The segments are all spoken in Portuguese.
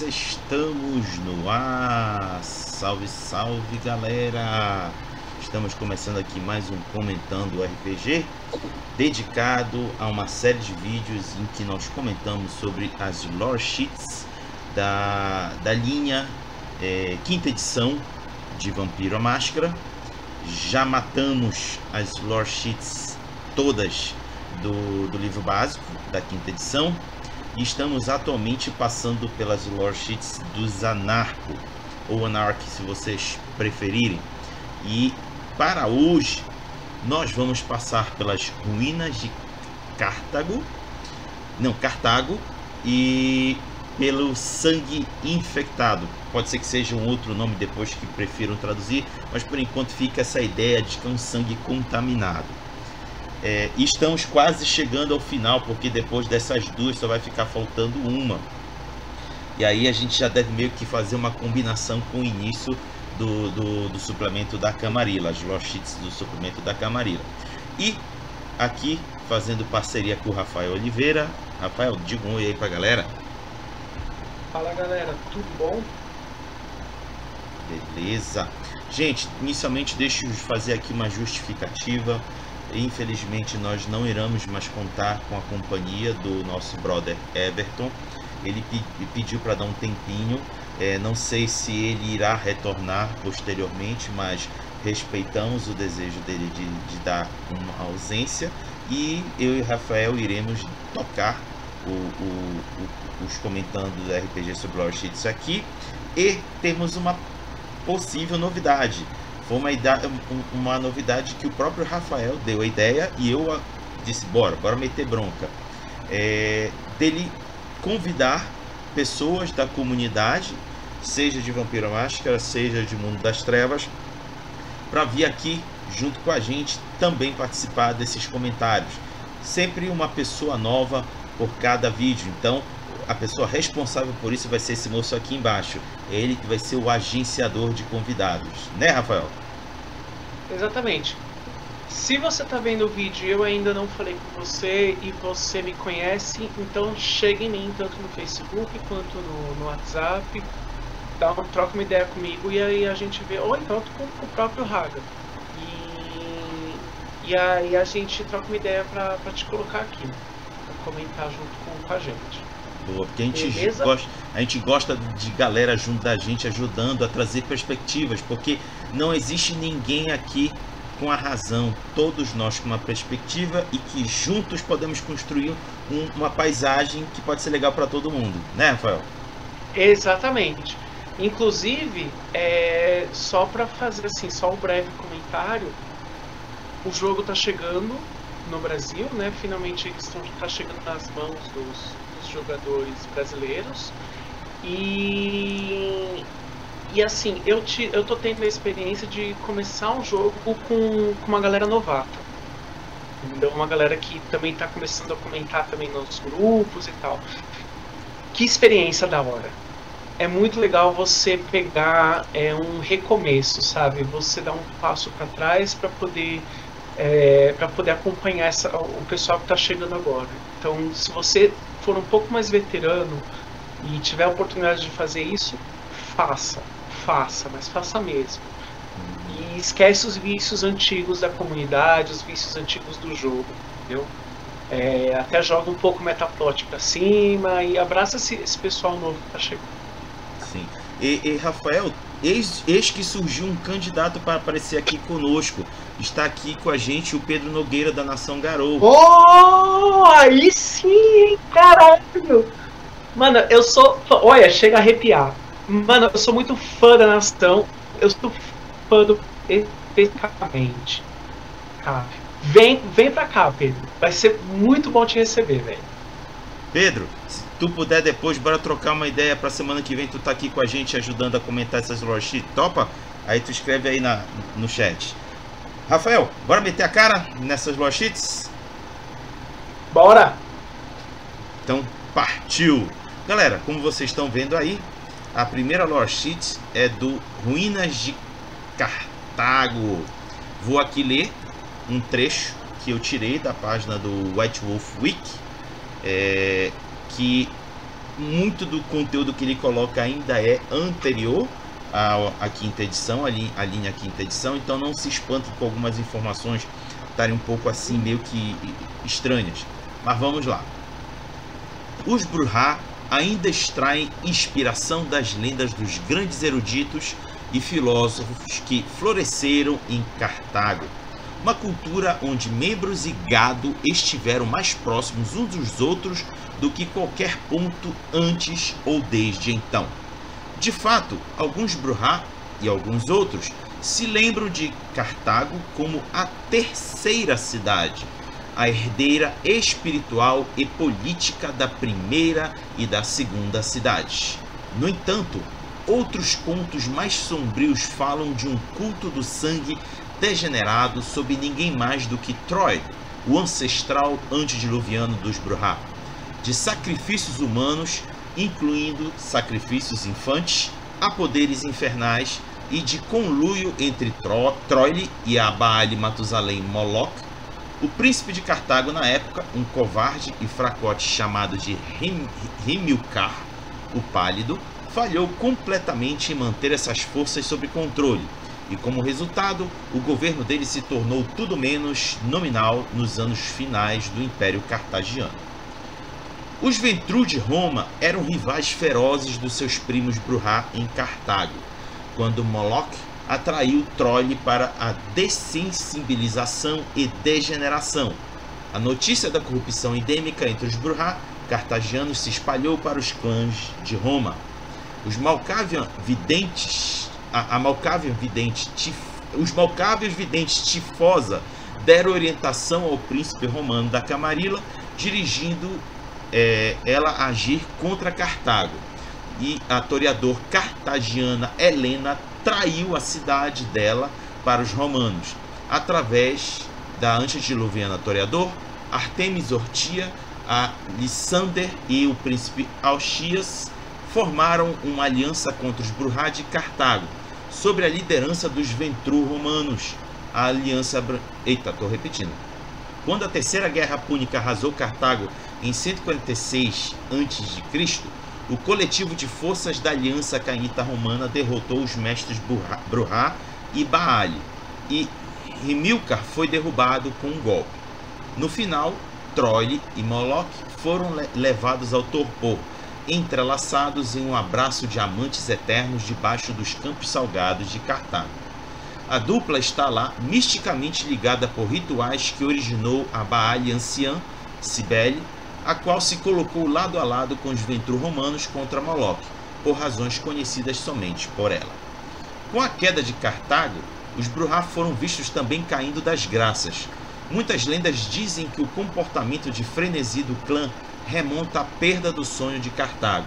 estamos no ar. Salve, salve galera! Estamos começando aqui mais um Comentando RPG, dedicado a uma série de vídeos em que nós comentamos sobre as lore sheets da, da linha é, quinta edição de Vampiro a Máscara. Já matamos as lore sheets todas do, do livro básico da quinta edição e estamos atualmente passando pelas lore sheets dos Anarco ou Anarch se vocês preferirem. E para hoje nós vamos passar pelas ruínas de Cartago não, Cartago e pelo sangue infectado. Pode ser que seja um outro nome depois que prefiram traduzir mas por enquanto fica essa ideia de que é um sangue contaminado é, estamos quase chegando ao final, porque depois dessas duas só vai ficar faltando uma. E aí a gente já deve meio que fazer uma combinação com o início do, do, do suplemento da Camarilla, as Lost do suplemento da Camarilla. E aqui fazendo parceria com o Rafael Oliveira. Rafael, diga um oi aí pra galera. Fala galera, tudo bom? Beleza. Gente, inicialmente deixa eu fazer aqui uma justificativa. Infelizmente, nós não iremos mais contar com a companhia do nosso brother Everton. Ele pediu para dar um tempinho. É, não sei se ele irá retornar posteriormente, mas respeitamos o desejo dele de, de dar uma ausência. E eu e Rafael iremos tocar o, o, o, os comentando do RPG sobre Lore Sheets aqui. E temos uma possível novidade foi uma, uma novidade que o próprio Rafael deu a ideia e eu disse, bora, bora meter bronca. É, dele convidar pessoas da comunidade, seja de Vampiro Máscara, seja de Mundo das Trevas, para vir aqui junto com a gente também participar desses comentários. Sempre uma pessoa nova por cada vídeo. Então, a pessoa responsável por isso vai ser esse moço aqui embaixo. É ele que vai ser o agenciador de convidados, né, Rafael? Exatamente. Se você está vendo o vídeo e eu ainda não falei com você e você me conhece, então chega em mim tanto no Facebook quanto no, no WhatsApp, dá uma, troca uma ideia comigo e aí a gente vê, ou então com, com o próprio Raga. E, e aí a gente troca uma ideia para te colocar aqui, para comentar junto com, com a gente. Boa, porque a gente, gosta, a gente gosta de galera junto da gente ajudando a trazer perspectivas, porque não existe ninguém aqui com a razão, todos nós com uma perspectiva e que juntos podemos construir um, uma paisagem que pode ser legal para todo mundo, né, Rafael? Exatamente. Inclusive, é, só para fazer assim, só um breve comentário, o jogo está chegando no Brasil, né? Finalmente está chegando nas mãos dos, jogadores brasileiros. E, e assim, eu, te, eu tô tendo a experiência de começar um jogo com, com uma galera novata. Então, uma galera que também está começando a comentar também nos grupos e tal. Que experiência da hora. É muito legal você pegar é, um recomeço, sabe? Você dar um passo para trás para poder é, para poder acompanhar essa, o pessoal que está chegando agora. Então, se você for um pouco mais veterano e tiver a oportunidade de fazer isso, faça, faça, mas faça mesmo. E esquece os vícios antigos da comunidade, os vícios antigos do jogo, entendeu? É, até joga um pouco metaplot pra cima e abraça esse, esse pessoal novo que tá chegando. Sim. E, e Rafael, eis, eis que surgiu um candidato para aparecer aqui conosco. Está aqui com a gente o Pedro Nogueira da Nação Garou. Oh, aí sim, caralho! Mano, eu sou. Olha, chega a arrepiar. Mano, eu sou muito fã da Nação. Eu sou fã do especificamente. Tá. Vem, vem pra cá, Pedro. Vai ser muito bom te receber, velho. Pedro, tu puder depois, bora trocar uma ideia pra semana que vem. Tu tá aqui com a gente ajudando a comentar essas lojas. Topa? Aí tu escreve aí na, no chat. Rafael, bora meter a cara nessas lojas? Bora! Então, partiu! Galera, como vocês estão vendo aí, a primeira lore sheet é do Ruínas de Cartago. Vou aqui ler um trecho que eu tirei da página do White Wolf Week, é, que muito do conteúdo que ele coloca ainda é anterior à, à quinta edição, a linha, a linha quinta edição, então não se espante com algumas informações estarem um pouco assim meio que estranhas. Mas vamos lá. Os Bruhá ainda extraem inspiração das lendas dos grandes eruditos e filósofos que floresceram em Cartago, uma cultura onde membros e gado estiveram mais próximos uns dos outros do que qualquer ponto antes ou desde então. De fato, alguns Bruhá e alguns outros se lembram de Cartago como a terceira cidade, a herdeira espiritual e política da primeira e da segunda cidade. No entanto, outros contos mais sombrios falam de um culto do sangue degenerado sob ninguém mais do que Troy, o ancestral antediluviano dos Bruhá, de sacrifícios humanos, incluindo sacrifícios infantes, a poderes infernais e de conluio entre Tro Troile e a Baal Matusalém Moloch, o príncipe de Cartago na época, um covarde e fracote chamado de Himilcar, o Pálido, falhou completamente em manter essas forças sob controle, e como resultado, o governo dele se tornou tudo menos nominal nos anos finais do Império Cartagiano. Os Ventru de Roma eram rivais ferozes dos seus primos Bruhá em Cartago, quando Moloch atraiu Troile para a dessensibilização e degeneração. A notícia da corrupção endêmica entre os Bruhá cartagianos se espalhou para os clãs de Roma. Os Malkavian videntes, a, a Malkavian vidente, tif, os Malkavians videntes Tifosa deram orientação ao príncipe romano da Camarilla, dirigindo é, ela agir contra Cartago. E a toreador cartagiana Helena traiu a cidade dela para os romanos, através da antediluviana toreador, Artemis Ortia, a Lissander e o príncipe Alchias formaram uma aliança contra os Bruhá de Cartago, sob a liderança dos Ventru romanos. A aliança. Eita, estou repetindo. Quando a Terceira Guerra Púnica arrasou Cartago em 146 a.C., o coletivo de forças da Aliança Cainita Romana derrotou os mestres Bruhá e Baali, e Rimilcar foi derrubado com um golpe. No final, Troile e Moloch foram levados ao torpor, entrelaçados em um abraço de amantes eternos debaixo dos campos salgados de Cartago. A dupla está lá misticamente ligada por rituais que originou a Baali anciã, Cibele, a qual se colocou lado a lado com os Ventru romanos contra Moloch, por razões conhecidas somente por ela. Com a queda de Cartago, os Bruhá foram vistos também caindo das graças. Muitas lendas dizem que o comportamento de frenesi do clã remonta à perda do sonho de Cartago.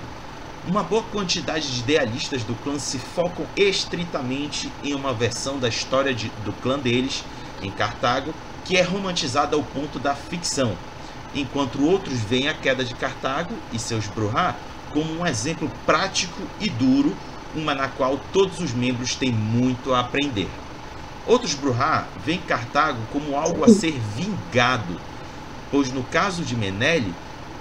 Uma boa quantidade de idealistas do clã se focam estritamente em uma versão da história de, do clã deles, em Cartago, que é romantizada ao ponto da ficção, enquanto outros veem a queda de Cartago e seus Bruhá como um exemplo prático e duro, uma na qual todos os membros têm muito a aprender. Outros Bruhá veem Cartago como algo a ser vingado, pois no caso de Menele,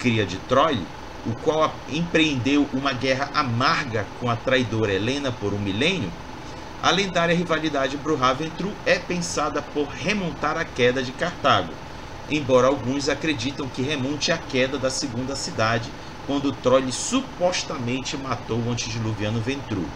cria de Troy, o qual empreendeu uma guerra amarga com a traidora Helena por um milênio, a lendária rivalidade Bruhá-Ventru é pensada por remontar a queda de Cartago, embora alguns acreditam que remonte à queda da segunda cidade, quando Troy supostamente matou o antediluviano Ventru.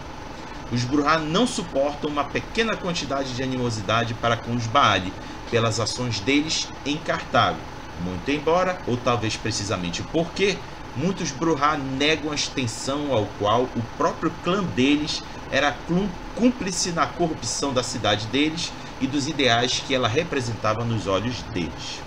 Os Bruhá não suportam uma pequena quantidade de animosidade para com os Baali pelas ações deles em Cartago, muito embora, ou talvez precisamente porque, muitos Bruhá negam a extensão ao qual o próprio clã deles era cúmplice na corrupção da cidade deles e dos ideais que ela representava nos olhos deles.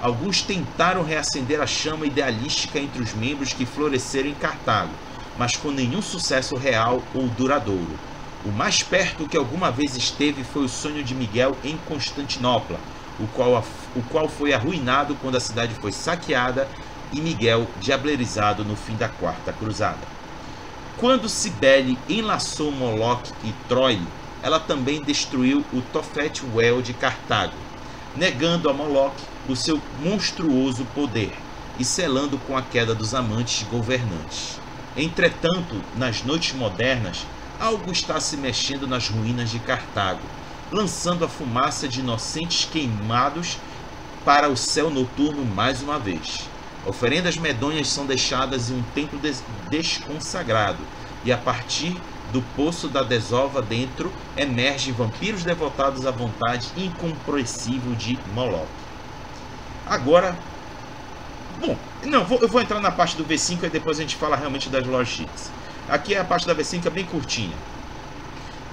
Alguns tentaram reacender a chama idealística entre os membros que floresceram em Cartago, mas com nenhum sucesso real ou duradouro. O mais perto que alguma vez esteve foi o sonho de Miguel em Constantinopla, o qual, o qual foi arruinado quando a cidade foi saqueada e Miguel diablerizado no fim da Quarta Cruzada. Quando Cibele enlaçou Moloch e Troile, ela também destruiu o Tofet Well de Cartago, negando a Moloch o seu monstruoso poder e selando com a queda dos amantes governantes. Entretanto, nas noites modernas, algo está se mexendo nas ruínas de Cartago, lançando a fumaça de inocentes queimados para o céu noturno mais uma vez. Oferendas medonhas são deixadas em um templo des desconsagrado, e a partir do poço da desova dentro emergem vampiros devotados à vontade incompreensível de Moloch. Agora, bom, não, vou, eu vou entrar na parte do V5 e depois a gente fala realmente das Sheets. Aqui é a parte da V5 é bem curtinha.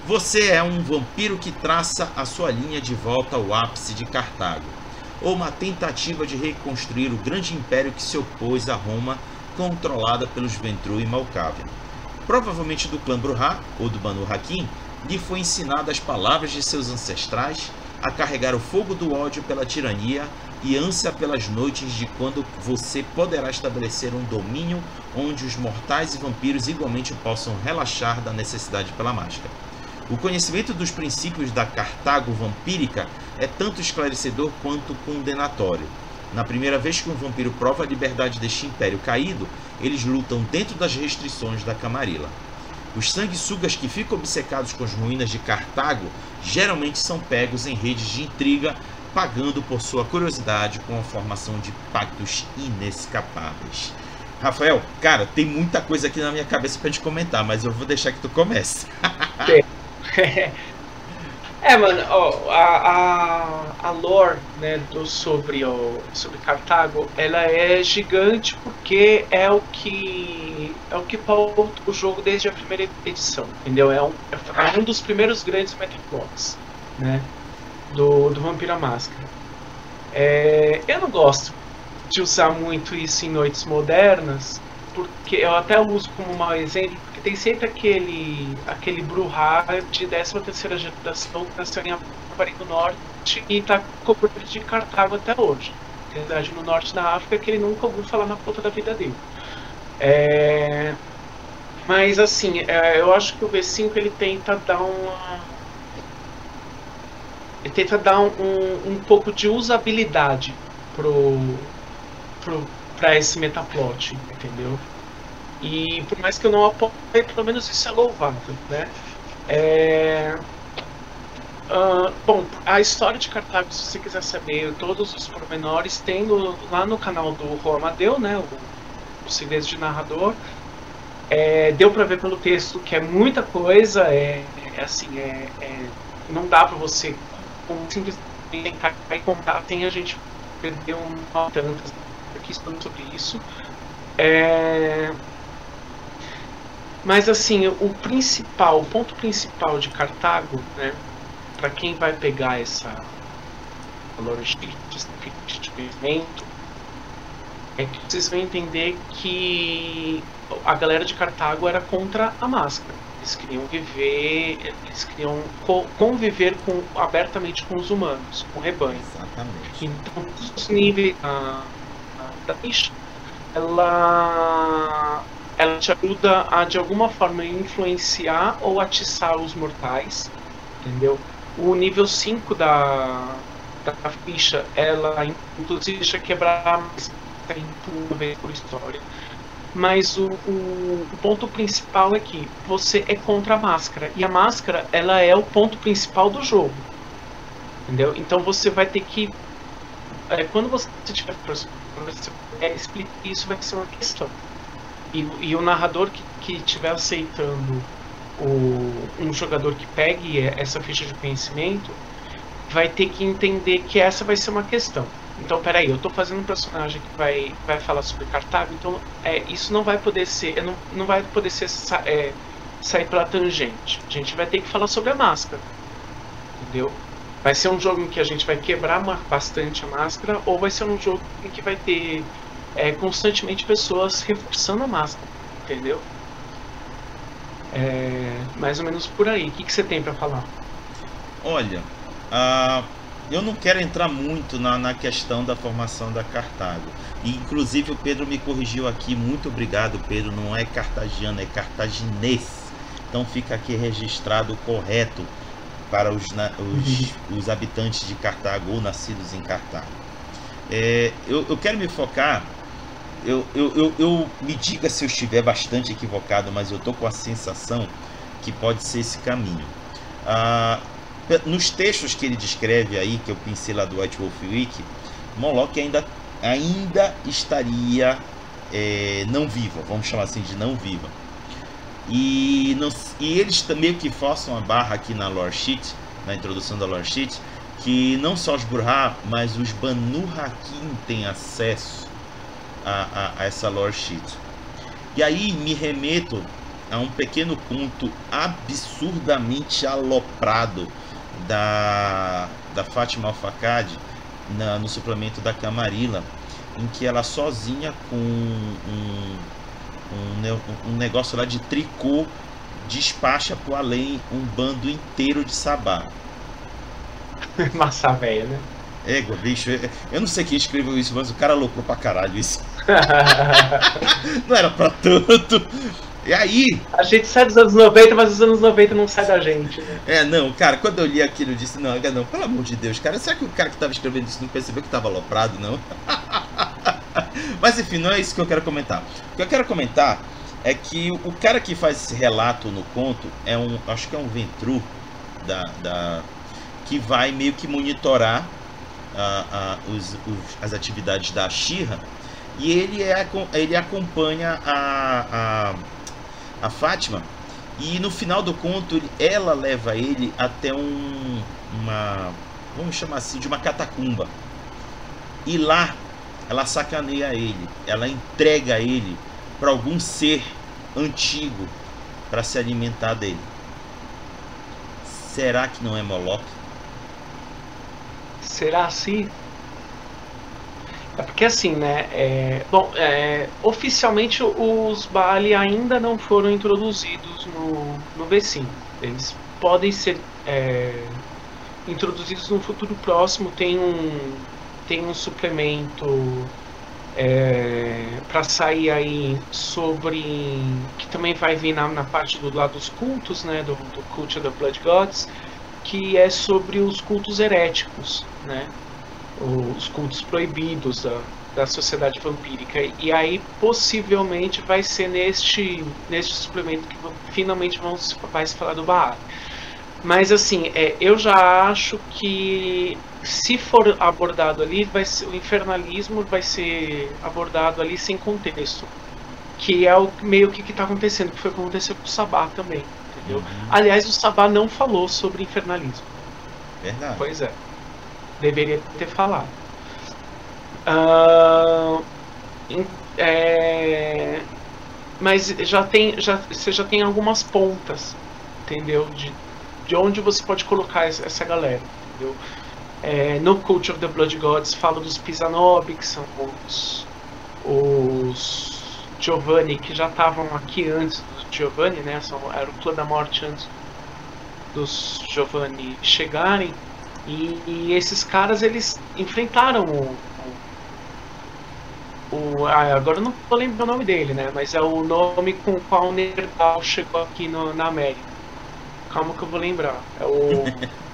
Você é um vampiro que traça a sua linha de volta ao ápice de Cartago, ou uma tentativa de reconstruir o grande império que se opôs a Roma, controlada pelos Ventru e Malkavian. Provavelmente do clã Bruhá, ou do Banu Hakim, lhe foi ensinado as palavras de seus ancestrais, a carregar o fogo do ódio pela tirania e ânsia pelas noites de quando você poderá estabelecer um domínio onde os mortais e vampiros igualmente possam relaxar da necessidade pela máscara. O conhecimento dos princípios da Cartago vampírica é tanto esclarecedor quanto condenatório. Na primeira vez que um vampiro prova a liberdade deste império caído, eles lutam dentro das restrições da Camarilla. Os sanguessugas que ficam obcecados com as ruínas de Cartago geralmente são pegos em redes de intriga, pagando por sua curiosidade com a formação de pactos inescapáveis. Rafael, cara, tem muita coisa aqui na minha cabeça para te comentar, mas eu vou deixar que tu comece. É, mano, ó, a, a, a lore né, do, sobre, ó, sobre Cartago, ela é gigante porque é o que é o que pauta o jogo desde a primeira edição, entendeu? É um, é um dos primeiros grandes metaplots, né, do, do Vampira Máscara. É, eu não gosto de usar muito isso em noites modernas, porque eu até uso como mau exemplo, tem sempre aquele aquele Bruhá de 13 terceira geração que nasceu em Havaí do Norte e está coberto de Cartago até hoje. Verdade, no norte da África que ele nunca ouviu falar na ponta da vida dele. É... Mas assim, é, eu acho que o V5 ele tenta dar uma. Ele tenta dar um, um, um pouco de usabilidade pro, pro, pra esse metaplot, entendeu? E por mais que eu não apoie, pelo menos isso é louvável, né? É... Uh, bom, a história de Cartago, se você quiser saber todos os pormenores, tem no, lá no canal do Rô Amadeu, né? O, o Segredos de Narrador. É, deu para ver pelo texto que é muita coisa, é, é assim, é, é, não dá para você simplesmente tentar contar, tem a gente perdeu uma tantas aqui sobre isso. É, mas assim, o principal, o ponto principal de Cartago, né, para quem vai pegar essa logística de conhecimento, é que vocês vão entender que a galera de Cartago era contra a máscara. Eles queriam viver, eles queriam conviver com, abertamente com os humanos, com o rebanho. Exatamente. Então, os níveis da, da ela ela te ajuda a de alguma forma influenciar ou atiçar os mortais, entendeu? O nível 5 da, da ficha, ela inclusive deixa quebrar mais uma vez por história. Mas o, o, o, ponto principal é que você é contra a máscara. E a máscara, ela é o ponto principal do jogo. Entendeu? Então você vai ter que. É, quando você tiver. Você, isso vai ser uma questão. E, e o narrador que estiver aceitando o, um jogador que pegue essa ficha de conhecimento vai ter que entender que essa vai ser uma questão. Então, peraí, eu estou fazendo um personagem que vai, vai falar sobre Cartago, então é, isso não vai poder ser, não, não vai poder ser é, sair pela tangente. A gente vai ter que falar sobre a máscara, entendeu? Vai ser um jogo em que a gente vai quebrar bastante a máscara, ou vai ser um jogo em que vai ter é, constantemente pessoas reforçando a máscara, entendeu? É, mais ou menos por aí. O que, que você tem para falar? Olha, uh, eu não quero entrar muito na, na questão da formação da Cartago. E, inclusive o Pedro me corrigiu aqui. Muito obrigado, Pedro. Não é cartagiano, é cartaginês. Então fica aqui registrado correto para os, os, uhum. os habitantes de Cartago ou nascidos em Cartago. É, eu, eu quero me focar eu, eu, eu, eu me diga se eu estiver bastante equivocado, mas eu tô com a sensação que pode ser esse caminho. Ah, nos textos que ele descreve aí, que eu pensei lá do White Wolf Week, Moloch ainda, ainda estaria é, não viva, vamos chamar assim de não viva. E, não, e eles meio que forçam a barra aqui na lore sheet, na introdução da lore sheet, que não só os Burha, mas os Banu Hakim têm acesso a, a, a essa lore sheet. E aí me remeto a um pequeno conto absurdamente aloprado da, da Fátima Alfacad no suplemento da Camarilla, em que ela sozinha com um, um, um negócio lá de tricô despacha pro além um bando inteiro de sabá. Massa velha, né? Égua, bicho, eu não sei quem escreveu isso, mas o cara loucou pra caralho isso. não era pra tanto. E aí. A gente sai dos anos 90, mas os anos 90 não sai da gente. Né? É, não, cara, quando eu li aquilo, eu disse: não, não, pelo amor de Deus, cara, será que o cara que tava escrevendo isso não percebeu que tava aloprado, não? mas enfim, não é isso que eu quero comentar. O que eu quero comentar é que o cara que faz esse relato no conto é um. Acho que é um Ventru da. da que vai meio que monitorar uh, uh, os, os, as atividades da Shira e ele, é, ele acompanha a, a a Fátima. E no final do conto, ela leva ele até um, uma, vamos chamar assim, de uma catacumba. E lá ela sacaneia ele, ela entrega ele para algum ser antigo para se alimentar dele. Será que não é Moloch? Será assim? É porque assim, né? É, bom, é, oficialmente os Bali ainda não foram introduzidos no, no V5. Eles podem ser é, introduzidos no futuro próximo. Tem um, tem um suplemento é, para sair aí sobre. que também vai vir na, na parte do lado dos cultos, né? Do, do Cult of the Blood Gods, que é sobre os cultos heréticos, né? Os cultos proibidos da, da sociedade vampírica. E aí possivelmente vai ser neste, neste suplemento que finalmente vamos, vai se falar do Baal. Mas assim, é, eu já acho que se for abordado ali, vai ser, o infernalismo vai ser abordado ali sem contexto. Que é o meio que está acontecendo, que foi o que aconteceu com o Sabá também. Entendeu? Uhum. Aliás, o Sabá não falou sobre infernalismo. Verdade. Pois é deveria ter falado. Uh, é, mas já tem, já, você já tem algumas pontas, entendeu? De, de onde você pode colocar essa galera, entendeu? É, no Cult of the Blood Gods fala dos Pisanobi, que são os, os Giovanni, que já estavam aqui antes do Giovanni, né? São, era o clã da morte antes dos Giovanni chegarem. E, e esses caras eles enfrentaram o, o, ah, agora eu não vou lembrar o nome dele, né? Mas é o nome com o qual o Nerdal chegou aqui no, na América. Calma que eu vou lembrar. É o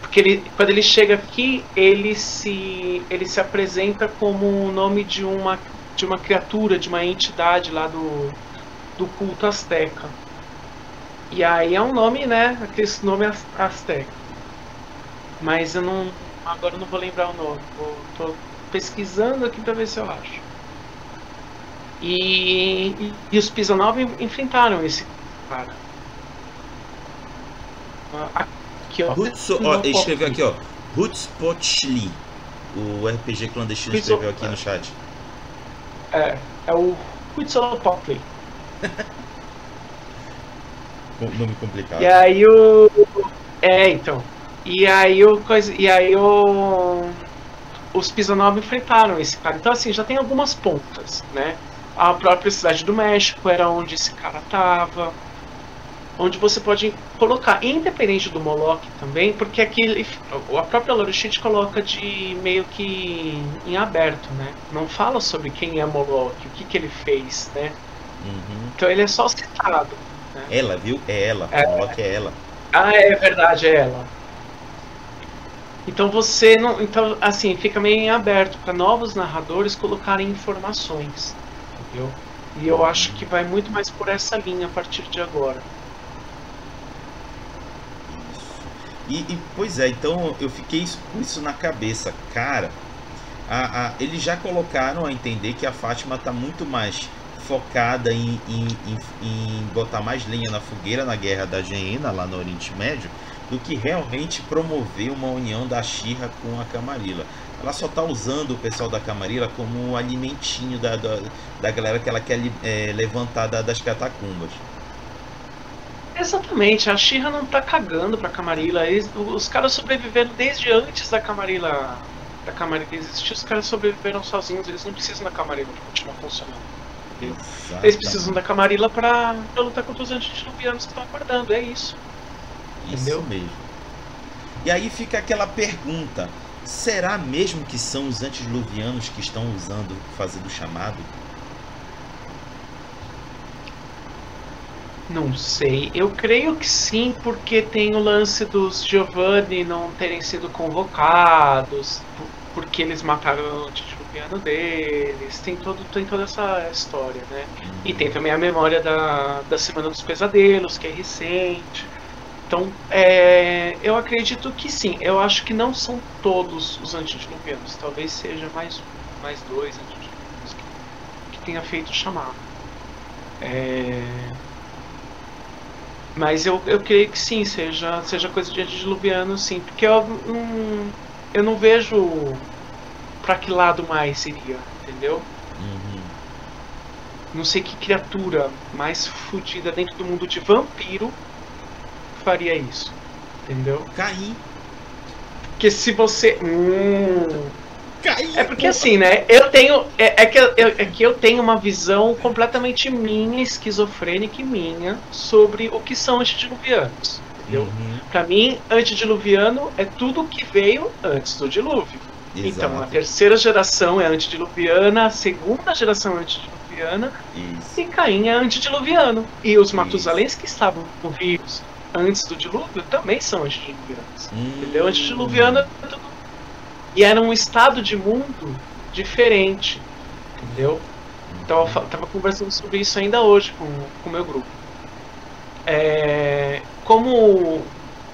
porque ele, quando ele chega aqui, ele se ele se apresenta como o nome de uma de uma criatura, de uma entidade lá do do culto asteca. E aí é um nome, né? Aquele nome asteca mas eu não. Agora eu não vou lembrar o nome. Vou, tô pesquisando aqui para ver se eu acho. E, e, e os Pisonov enfrentaram esse cara. Aqui, ó. Hutso, ó ele escreveu aqui, ó. Hutspotli. O RPG clandestino Hutso, escreveu aqui no chat. É, é o Hutzolopotli. Nome complicado. E aí o. É, então. E aí o coisa, e aí o os Pisonov enfrentaram esse cara. Então assim, já tem algumas pontas, né? A própria cidade do México era onde esse cara tava. Onde você pode colocar, independente do Moloch também, porque aqui a própria Lorishit coloca de meio que em aberto, né? Não fala sobre quem é Moloch, o que, que ele fez, né? Uhum. Então ele é só citado. Né? Ela, viu? É ela. É... Moloch é ela. Ah, é verdade, é ela. Então você não, então assim fica meio em aberto para novos narradores colocarem informações, entendeu? E eu acho que vai muito mais por essa linha a partir de agora. E, e, pois é, então eu fiquei com isso na cabeça, cara. A, a, eles já colocaram a entender que a Fátima está muito mais focada em, em, em, em, botar mais lenha na fogueira na guerra da Geena lá no Oriente Médio do que realmente promover uma união da Shira com a Camarilla. Ela só está usando o pessoal da Camarilla como um alimentinho da, da, da galera que ela quer é, levantar da, das catacumbas. Exatamente, a Shira não tá cagando pra Camarilla. Eles, os caras sobreviveram desde antes da Camarilla, da Camarilla existir, os caras sobreviveram sozinhos, eles não precisam da Camarilla pra continuar funcionando. Exatamente. Eles precisam da Camarilla pra, pra lutar contra os antediluvianos que estão acordando, é isso. Isso Entendeu? mesmo. E aí fica aquela pergunta: será mesmo que são os antediluvianos que estão usando, fazendo o chamado? Não sei. Eu creio que sim, porque tem o lance dos Giovanni não terem sido convocados, porque eles mataram o antediluviano deles. Tem, todo, tem toda essa história, né? E tem também a memória da, da Semana dos Pesadelos, que é recente. Então, é, eu acredito que sim. Eu acho que não são todos os antediluvianos. Talvez seja mais mais dois antediluvianos que, que tenha feito o chamado. É, mas eu, eu creio que sim, seja, seja coisa de antediluviano, sim. Porque eu não, eu não vejo para que lado mais seria, entendeu? Uhum. Não sei que criatura mais fodida dentro do mundo de vampiro faria isso, entendeu? Cair. Porque se você. Hum, é porque assim, né? Eu tenho. É, é, que eu, é que eu tenho uma visão completamente minha, esquizofrênica e minha, sobre o que são antediluvianos. Entendeu? Uhum. Pra mim, antediluviano é tudo que veio antes do dilúvio. Exato. Então, a terceira geração é antediluviana, a segunda geração é antediluviana, Isso. e Caim é antediluviano. E os Matusaléns que estavam vivos antes do dilúvio também são antediluvianos. Hum. Entendeu? Antediluviano é tudo e era um estado de mundo diferente, entendeu? Então eu tava conversando sobre isso ainda hoje com o meu grupo. É, como,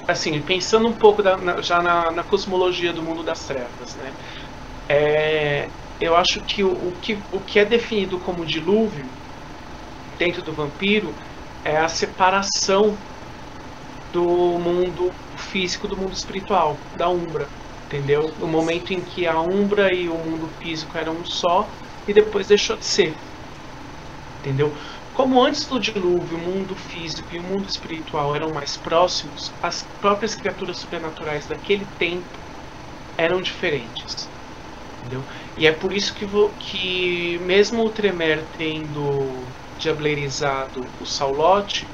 assim, pensando um pouco da, na, já na, na, cosmologia do mundo das trevas, né? É, eu acho que o, o que o que é definido como dilúvio dentro do vampiro é a separação do mundo físico do mundo espiritual, da Umbra entendeu? O momento em que a Umbra e o mundo físico eram um só e depois deixou de ser, entendeu? Como antes do dilúvio o mundo físico e o mundo espiritual eram mais próximos, as próprias criaturas sobrenaturais daquele tempo eram diferentes, entendeu? E é por isso que, que mesmo o Tremer tendo diablerizado o Saulote,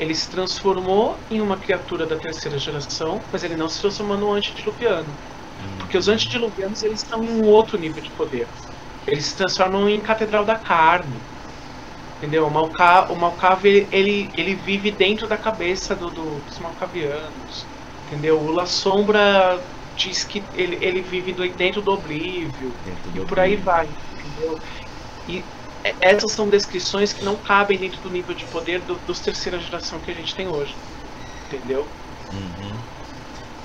ele se transformou em uma criatura da terceira geração, mas ele não se transformou no antediluviano. Porque os antediluvianos eles estão em um outro nível de poder. Eles se transformam em catedral da carne. Entendeu? O, Malca, o Malcave ele, ele vive dentro da cabeça do, do, dos Malcavianos. Entendeu? O La Sombra diz que ele, ele vive dentro do Oblívio. E por aí vai. Entendeu? E essas são descrições que não cabem dentro do nível de poder do, dos terceira geração que a gente tem hoje. Entendeu? Uhum.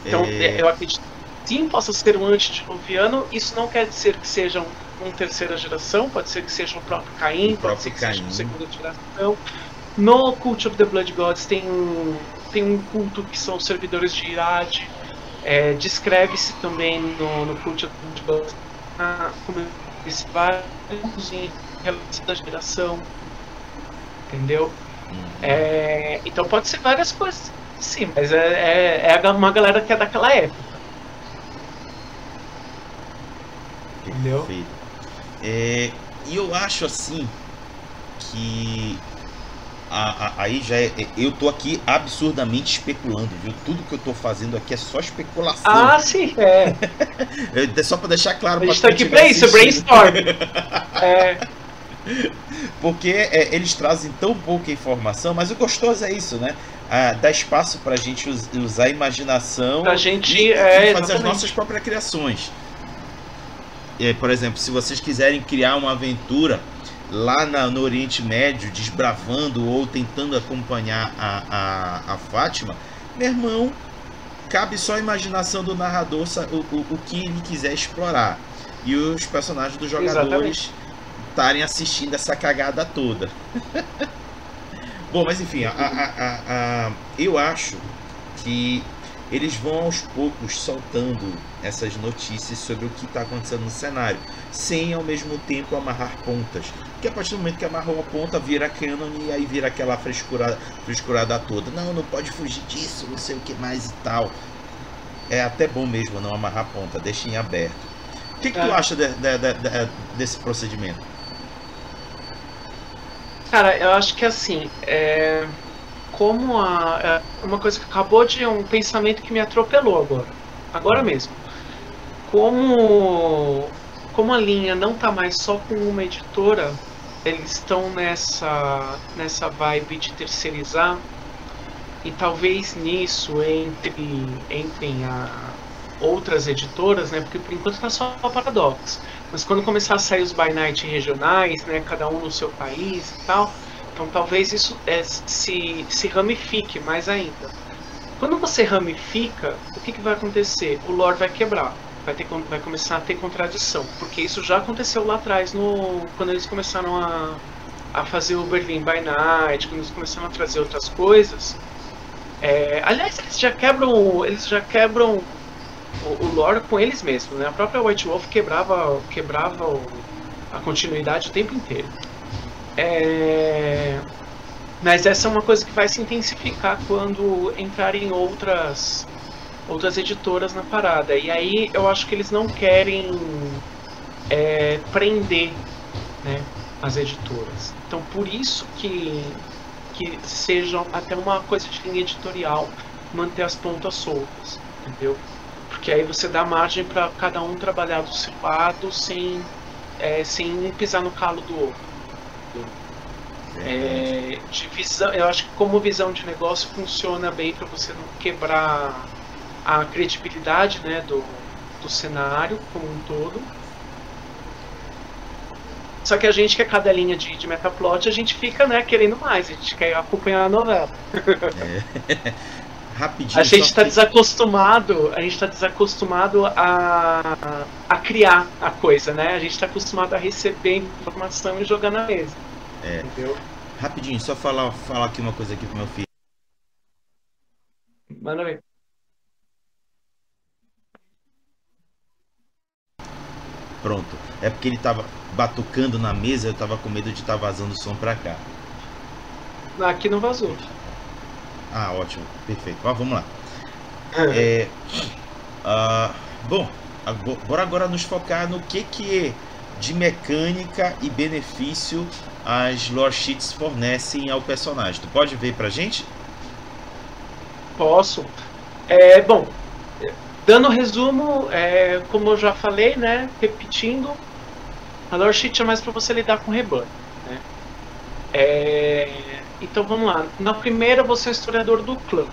Então, é... eu acredito que sim, possa ser um antediluviano. Isso não quer dizer que seja um, um, terceira geração, pode ser que seja o próprio Caim, o pode próprio ser que Caim. seja uma segunda geração. No Cult of the Blood Gods tem um, tem um culto que são servidores de Irad. É, Descreve-se também no, no Cult of the Blood Gods como esse vários relação da geração. Entendeu? Uhum. É, então pode ser várias coisas. Sim, mas é, é, é uma galera que é daquela época. Entendeu? É, e eu acho assim que a, a, aí já é, eu tô aqui absurdamente especulando, viu? Tudo que eu tô fazendo aqui é só especulação. Ah, sim, é. é só para deixar claro. A gente tá aqui pra isso, brainstorm. é. Porque é, eles trazem tão pouca informação, mas o gostoso é isso, né? ah, dá espaço para a gente usar a imaginação pra gente, e, é, e fazer exatamente. as nossas próprias criações. É, por exemplo, se vocês quiserem criar uma aventura lá na, no Oriente Médio, desbravando ou tentando acompanhar a, a, a Fátima, meu irmão, cabe só a imaginação do narrador o, o, o que ele quiser explorar. E os personagens dos jogadores estarem assistindo essa cagada toda. Bom, mas enfim, a, a, a, eu acho que eles vão aos poucos soltando essas notícias sobre o que está acontecendo no cenário, sem ao mesmo tempo amarrar pontas. Porque a partir do momento que amarrou a ponta, vira canon e aí vira aquela frescura, frescurada toda. Não, não pode fugir disso, não sei o que mais e tal. É até bom mesmo não amarrar a ponta, deixa em aberto. O que, que é. tu acha de, de, de, desse procedimento? Cara, eu acho que assim, é... como a. É uma coisa que acabou de. um pensamento que me atropelou agora. Agora mesmo. Como. Como a linha não tá mais só com uma editora, eles estão nessa, nessa vibe de terceirizar. E talvez nisso entre, entrem a, outras editoras, né? Porque por enquanto tá só a Paradox. Mas quando começar a sair os by night regionais, né? Cada um no seu país e tal, então talvez isso é, se, se ramifique mais ainda. Quando você ramifica, o que, que vai acontecer? O lore vai quebrar. Vai, ter, vai começar a ter contradição. Porque isso já aconteceu lá atrás, no, quando eles começaram a, a fazer o Berlin by Night, quando eles começaram a trazer outras coisas. É, aliás, eles já quebram. Eles já quebram o, lore com eles mesmos, né? A própria White Wolf quebrava, quebrava o, a continuidade o tempo inteiro. É... Mas essa é uma coisa que vai se intensificar quando entrarem outras outras editoras na parada. E aí eu acho que eles não querem é, prender né, as editoras. Então por isso que, que sejam até uma coisa de linha editorial manter as pontas soltas, entendeu? Porque aí você dá margem para cada um trabalhar do seu lado sem, é, sem pisar no calo do outro. É, de visão, eu acho que como visão de negócio funciona bem para você não quebrar a credibilidade né, do, do cenário como um todo. Só que a gente que é cadelinha de, de metaplot, a gente fica né, querendo mais, a gente quer acompanhar a novela. É. rapidinho. A gente está desacostumado, a gente está desacostumado a, a criar a coisa, né? A gente está acostumado a receber informação e jogar na mesa. É. Entendeu? Rapidinho, só falar, falar aqui uma coisa aqui pro meu filho. Manda ver. Pronto. É porque ele tava batucando na mesa, eu tava com medo de estar tá vazando som pra cá. Aqui não vazou. Ah, ótimo, perfeito. Ah, vamos lá. É, uh, bom, bora agora nos focar no que, que de mecânica e benefício as lore sheets fornecem ao personagem. Tu pode ver pra gente? Posso. É, bom, dando resumo, é, como eu já falei, né, repetindo, a lore sheet é mais para você lidar com rebanho. Né? É, então vamos lá. Na primeira você é historiador do clã.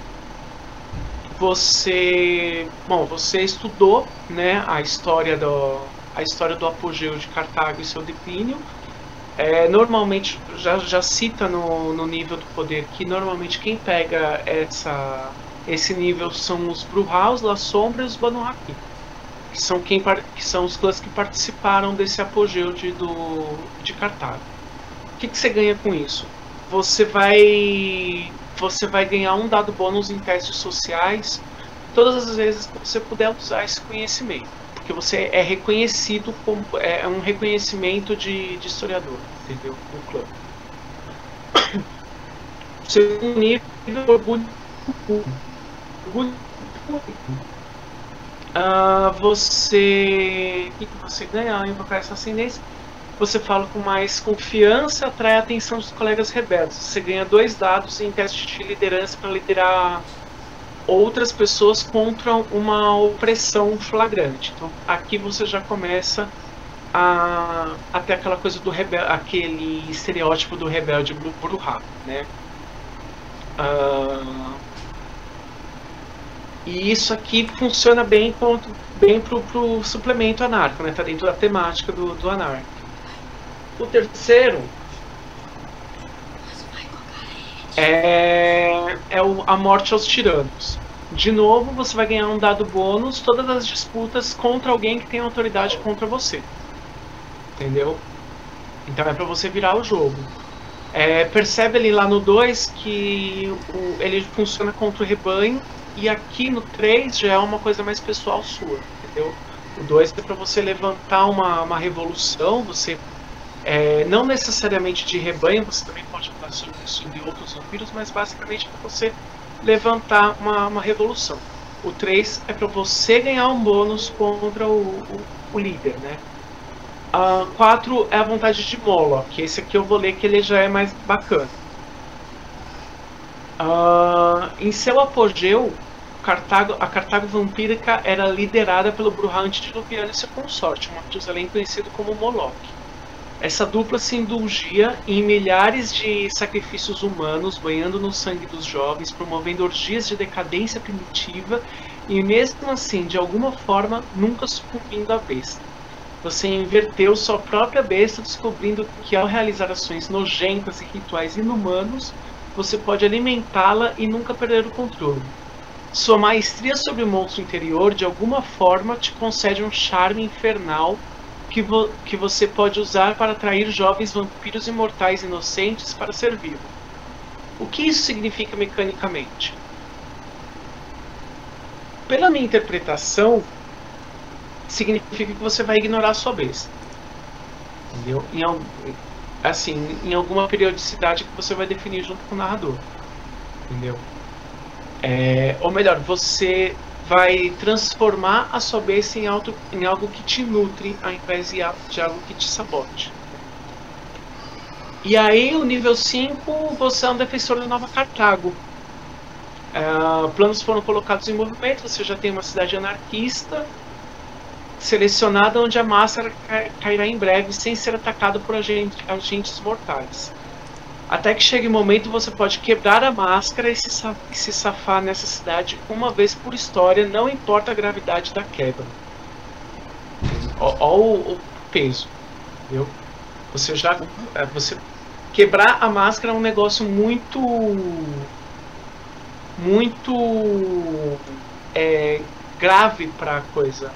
Você, bom, você estudou, né, a história do a história do apogeu de Cartago e seu declínio. É, normalmente já, já cita no, no nível do poder que normalmente quem pega essa esse nível são os Bruhaus, La Sombra e os Banu Haki, que são quem que são os clãs que participaram desse apogeu de, do, de Cartago. O que, que você ganha com isso? Você vai você vai ganhar um dado bônus em testes sociais todas as vezes que você puder usar esse conhecimento, porque você é reconhecido como é um reconhecimento de, de historiador, entendeu? No clã. Segundo nível, orgulho orgulho uh, você o que você ganha ao invocar essa ascendência? Você fala com mais confiança, atrai a atenção dos colegas rebeldes. Você ganha dois dados em teste de liderança para liderar outras pessoas contra uma opressão flagrante. Então, aqui você já começa a, a ter aquela coisa do rebelde, aquele estereótipo do rebelde bruhá, né? Uh, e isso aqui funciona bem, bem pro, pro suplemento anarco, né? Tá dentro da temática do, do anarco. O terceiro é, é o, a morte aos tiranos. De novo, você vai ganhar um dado bônus todas as disputas contra alguém que tem autoridade contra você. Entendeu? Então é para você virar o jogo. É, percebe ali lá no 2 que o, ele funciona contra o rebanho e aqui no 3 já é uma coisa mais pessoal sua, entendeu? O 2 é para você levantar uma, uma revolução, você é, não necessariamente de rebanho, você também pode falar sobre, sobre outros vampiros, mas basicamente para você levantar uma, uma revolução. O 3 é para você ganhar um bônus contra o, o, o líder, né? Uh, 4 é a vontade de Moloch, que esse aqui eu vou ler que ele já é mais bacana. Uh, em seu apogeu, Cartago, a Cartago vampírica era liderada pelo Bruhá Antediluviano e seu consorte, um Matusalém conhecido como Moloch. Essa dupla se indulgia em milhares de sacrifícios humanos, banhando no sangue dos jovens, promovendo orgias de decadência primitiva e, mesmo assim, de alguma forma, nunca sucumbindo à besta. Você inverteu sua própria besta, descobrindo que ao realizar ações nojentas e rituais inumanos, você pode alimentá-la e nunca perder o controle. Sua maestria sobre o monstro interior de alguma forma te concede um charme infernal que, vo que você pode usar para atrair jovens vampiros imortais inocentes para servi-lo. O que isso significa mecanicamente? Pela minha interpretação, significa que você vai ignorar sua besta. Entendeu? Em, assim, em alguma periodicidade que você vai definir junto com o narrador. Entendeu? É, ou melhor, você vai transformar a sua besta em, algo, em algo que te nutre ao invés de, de algo que te sabote. E aí, o nível 5, você é um defensor da Nova Cartago. É, planos foram colocados em movimento, você já tem uma cidade anarquista, selecionada onde a máscara cairá em breve sem ser atacado por agentes mortais. Até que chegue o momento você pode quebrar a máscara e se, e se safar nessa cidade uma vez por história, não importa a gravidade da quebra. Olha o, o, peso, entendeu? Você já, é, você quebrar a máscara é um negócio muito, muito é, grave para a coisa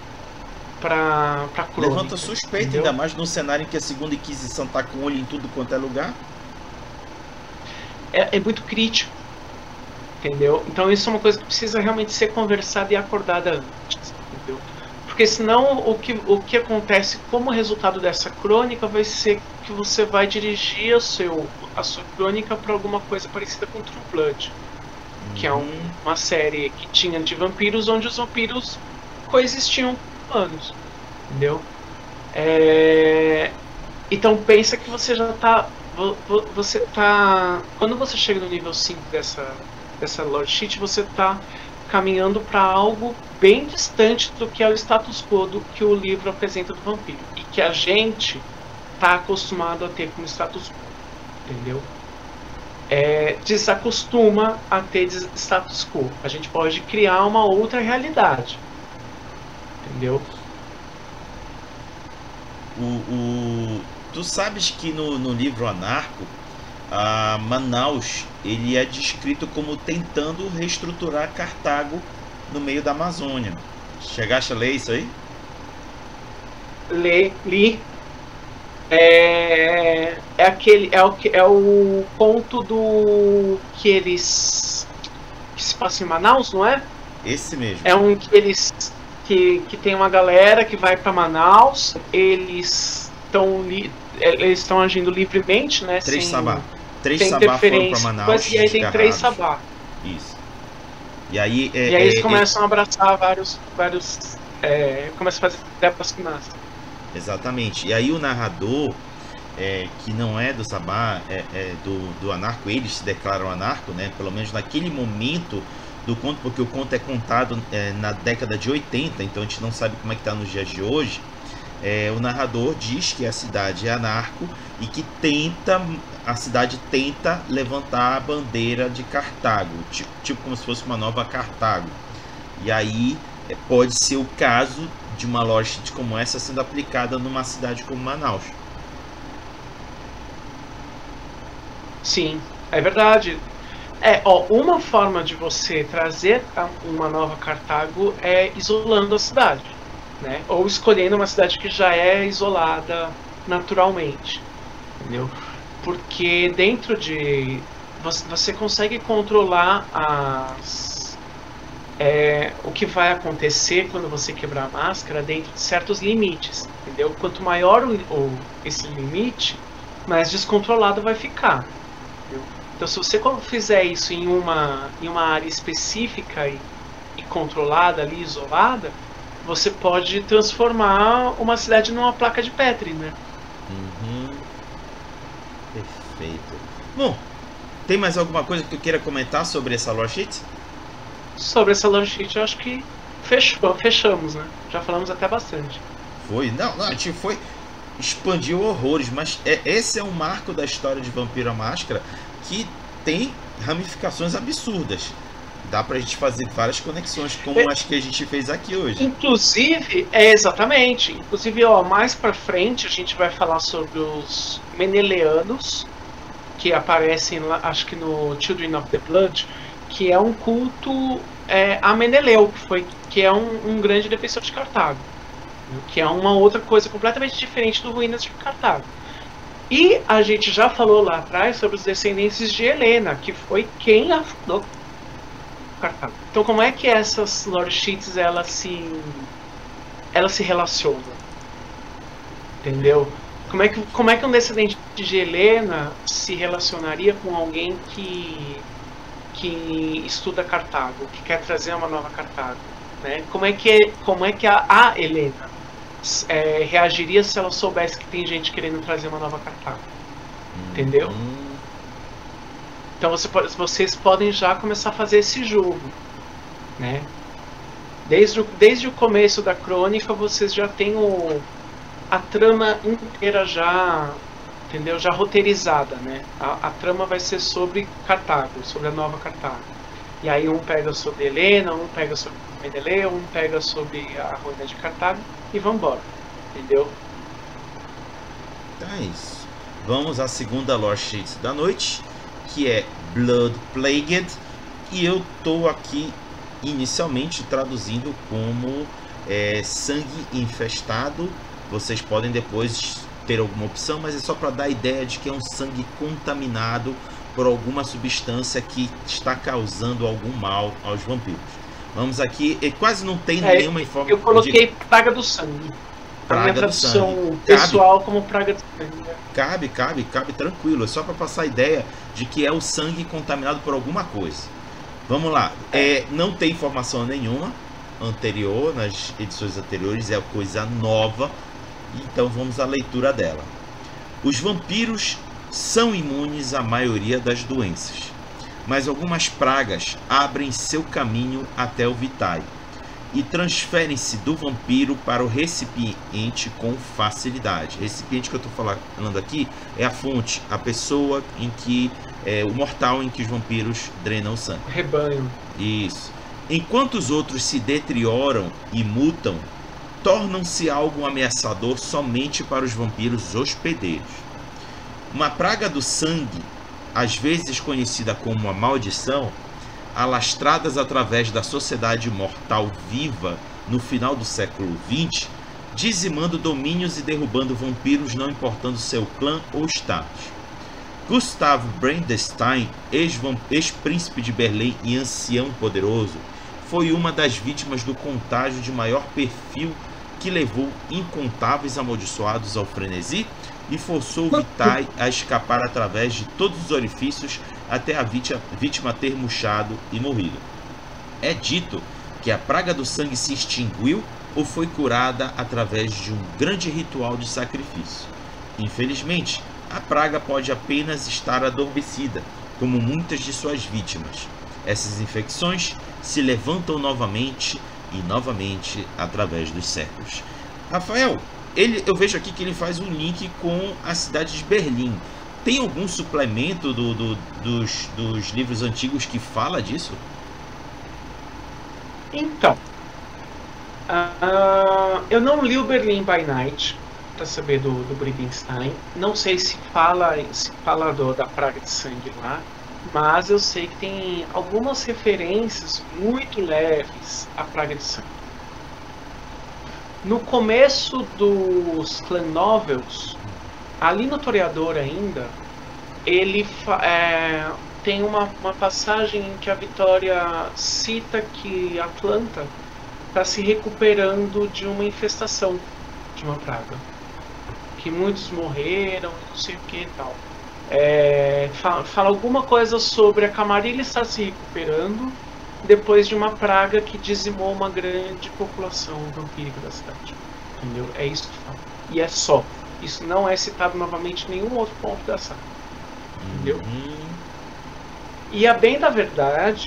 pra, pra crônica. Levanta suspeita, entendeu? ainda mais num cenário em que a segunda Inquisição tá com olho em tudo quanto é lugar. É, é muito crítico, entendeu? Então isso é uma coisa que precisa realmente ser conversada e acordada antes, entendeu? Porque senão o que, o que acontece como resultado dessa crônica vai ser que você vai dirigir a, seu, a sua crônica para alguma coisa parecida com True Blood. Que é um, uhum. uma série que tinha de vampiros onde os vampiros coexistiam anos, entendeu? É... Então pensa que você já tá, você tá, quando você chega no nível 5 dessa dessa lore sheet, você tá caminhando para algo bem distante do que é o status quo do que o livro apresenta do vampiro e que a gente tá acostumado a ter como status quo, entendeu? É, desacostuma a ter status quo. A gente pode criar uma outra realidade entendeu? O, o, tu sabes que no, no livro Anarco, a Manaus ele é descrito como tentando reestruturar Cartago no meio da Amazônia. Chegaste a ler isso aí? Lê, li. É, é aquele é o é o ponto do que eles que se passa em Manaus, não é? Esse mesmo. É um que eles que, que tem uma galera que vai para Manaus, eles estão eles estão agindo livremente, né? Três sem, sabá. Três sem sabá foram para Manaus. E aí tem três sabá. Isso. E aí, é, e aí eles é, começam é... a abraçar vários. vários é, começam a fazer depas que nascem. Exatamente. E aí o narrador, é, que não é do Sabá, é, é, do, do anarco, eles se declaram anarco, né? Pelo menos naquele momento do conto, porque o conto é contado é, na década de 80, então a gente não sabe como é que está nos dias de hoje. É, o narrador diz que a cidade é anarco e que tenta a cidade tenta levantar a bandeira de Cartago, tipo, tipo como se fosse uma nova Cartago. E aí é, pode ser o caso de uma loja como essa sendo aplicada numa cidade como Manaus. Sim, é verdade. É, ó, uma forma de você trazer uma nova Cartago é isolando a cidade, né? Ou escolhendo uma cidade que já é isolada naturalmente, entendeu? Porque dentro de você consegue controlar as é, o que vai acontecer quando você quebrar a máscara dentro de certos limites, entendeu? Quanto maior o, o esse limite, mais descontrolado vai ficar. Então, se você fizer isso em uma, em uma área específica e, e controlada, ali, isolada, você pode transformar uma cidade numa placa de Petri, né? Uhum. Perfeito. Bom, tem mais alguma coisa que eu queira comentar sobre essa lore sheet? Sobre essa lore sheet, eu acho que fechou, fechamos, né? Já falamos até bastante. Foi? Não, não, a gente foi expandiu horrores, mas é, esse é um marco da história de Vampiro à Máscara que tem ramificações absurdas. Dá pra gente fazer várias conexões, como é, as que a gente fez aqui hoje. Inclusive, é exatamente. Inclusive, ó, mais pra frente a gente vai falar sobre os Meneleanos, que aparecem acho que no Children of the Blood, que é um culto é, a Meneleu, que, foi, que é um, um grande defensor de Cartago. Que é uma outra coisa completamente diferente do Ruínas de Cartago. E a gente já falou lá atrás sobre os descendentes de Helena, que foi quem afundou. Então como é que essas lore sheets elas se elas se relacionam? Entendeu? Como é que como é que um descendente de Helena se relacionaria com alguém que que estuda Cartago, que quer trazer uma nova Cartago, né? Como é que como é que a, a Helena é, reagiria se ela soubesse que tem gente querendo trazer uma nova Cartago. Hum, Entendeu? Hum. Então você vocês podem já começar a fazer esse jogo. Né? Desde, o, desde o começo da crônica vocês já têm o, a trama inteira já entendeu já roteirizada né a, a, trama vai ser sobre Cartago sobre a nova Cartago e aí um pega sobre Helena um pega sobre Meneleu um pega sobre a ruína de Cartago e vambora. Entendeu? Então é isso. Vamos à segunda lore sheet da noite, que é Blood Plagued. E eu tô aqui inicialmente traduzindo como é, sangue infestado. Vocês podem depois ter alguma opção, mas é só para dar a ideia de que é um sangue contaminado por alguma substância que está causando algum mal aos vampiros. Vamos aqui, e quase não tem é, nenhuma informação. Eu coloquei de... praga do sangue. Praga minha tradução pessoal como praga do sangue. Né? Cabe, cabe, cabe tranquilo. É só para passar a ideia de que é o sangue contaminado por alguma coisa. Vamos lá. É, não tem informação nenhuma anterior, nas edições anteriores, é coisa nova. Então vamos à leitura dela. Os vampiros são imunes à maioria das doenças mas algumas pragas abrem seu caminho até o Vitae e transferem-se do vampiro para o recipiente com facilidade. Recipiente que eu estou falando aqui é a fonte, a pessoa em que é o mortal em que os vampiros drenam o sangue. Rebanho. Isso. Enquanto os outros se deterioram e mutam, tornam-se algo ameaçador somente para os vampiros hospedeiros. Uma praga do sangue às vezes conhecida como a maldição, alastradas através da sociedade mortal viva no final do século XX, dizimando domínios e derrubando vampiros não importando seu clã ou status. Gustavo Brandestein, ex-príncipe de Berlim e ancião poderoso, foi uma das vítimas do contágio de maior perfil que levou incontáveis amaldiçoados ao frenesi e forçou Vitae a escapar através de todos os orifícios até a vítima ter murchado e morrido. É dito que a praga do sangue se extinguiu ou foi curada através de um grande ritual de sacrifício. Infelizmente, a praga pode apenas estar adormecida, como muitas de suas vítimas. Essas infecções se levantam novamente e novamente através dos séculos. Rafael, ele, eu vejo aqui que ele faz um link com a cidade de Berlim. Tem algum suplemento do, do, dos, dos livros antigos que fala disso? Então, uh, eu não li o Berlim by Night para saber do, do. Não sei se fala, se fala do, da praga de sangue lá, mas eu sei que tem algumas referências muito leves à praga de sangue. No começo dos clan novels, ali no Toreador ainda, ele é, tem uma, uma passagem em que a Vitória cita que Atlanta está se recuperando de uma infestação de uma praga. Que muitos morreram, não sei o que e tal. É, fala, fala, alguma coisa sobre a Camarilha estar se recuperando depois de uma praga que dizimou uma grande população vampírica da cidade. Entendeu? É isso que fala. E é só. Isso não é citado novamente em nenhum outro ponto da saga. Entendeu? Uhum. E a bem da verdade,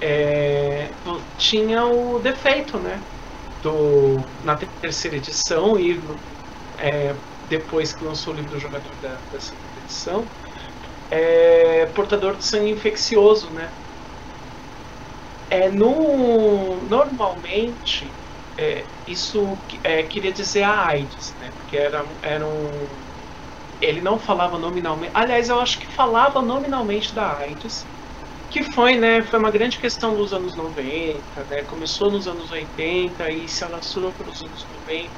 é, tinha o defeito, né? Do, na terceira edição e é, depois que lançou o livro do jogador da, da segunda edição, é, portador de sangue infeccioso, né? É, no, normalmente, é, isso é, queria dizer a AIDS, né? Porque era, era um, ele não falava nominalmente. Aliás, eu acho que falava nominalmente da AIDS, que foi, né, foi uma grande questão dos anos 90, né? Começou nos anos 80 e se alastrou pelos anos 90.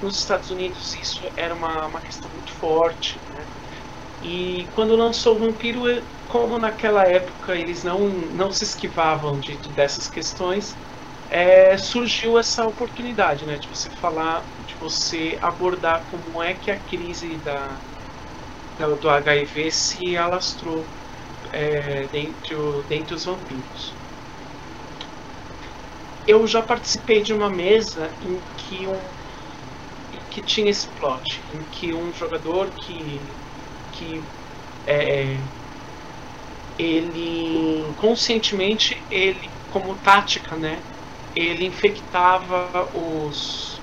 Nos Estados Unidos isso era uma, uma questão muito forte, né? E quando lançou o Vampiro, como naquela época eles não, não se esquivavam de, dessas questões, é, surgiu essa oportunidade né, de você falar, de você abordar como é que a crise da, da do HIV se alastrou é, dentre, o, dentre os vampiros. Eu já participei de uma mesa em que um em que tinha esse plot, em que um jogador que que é, ele conscientemente ele como tática né ele infectava os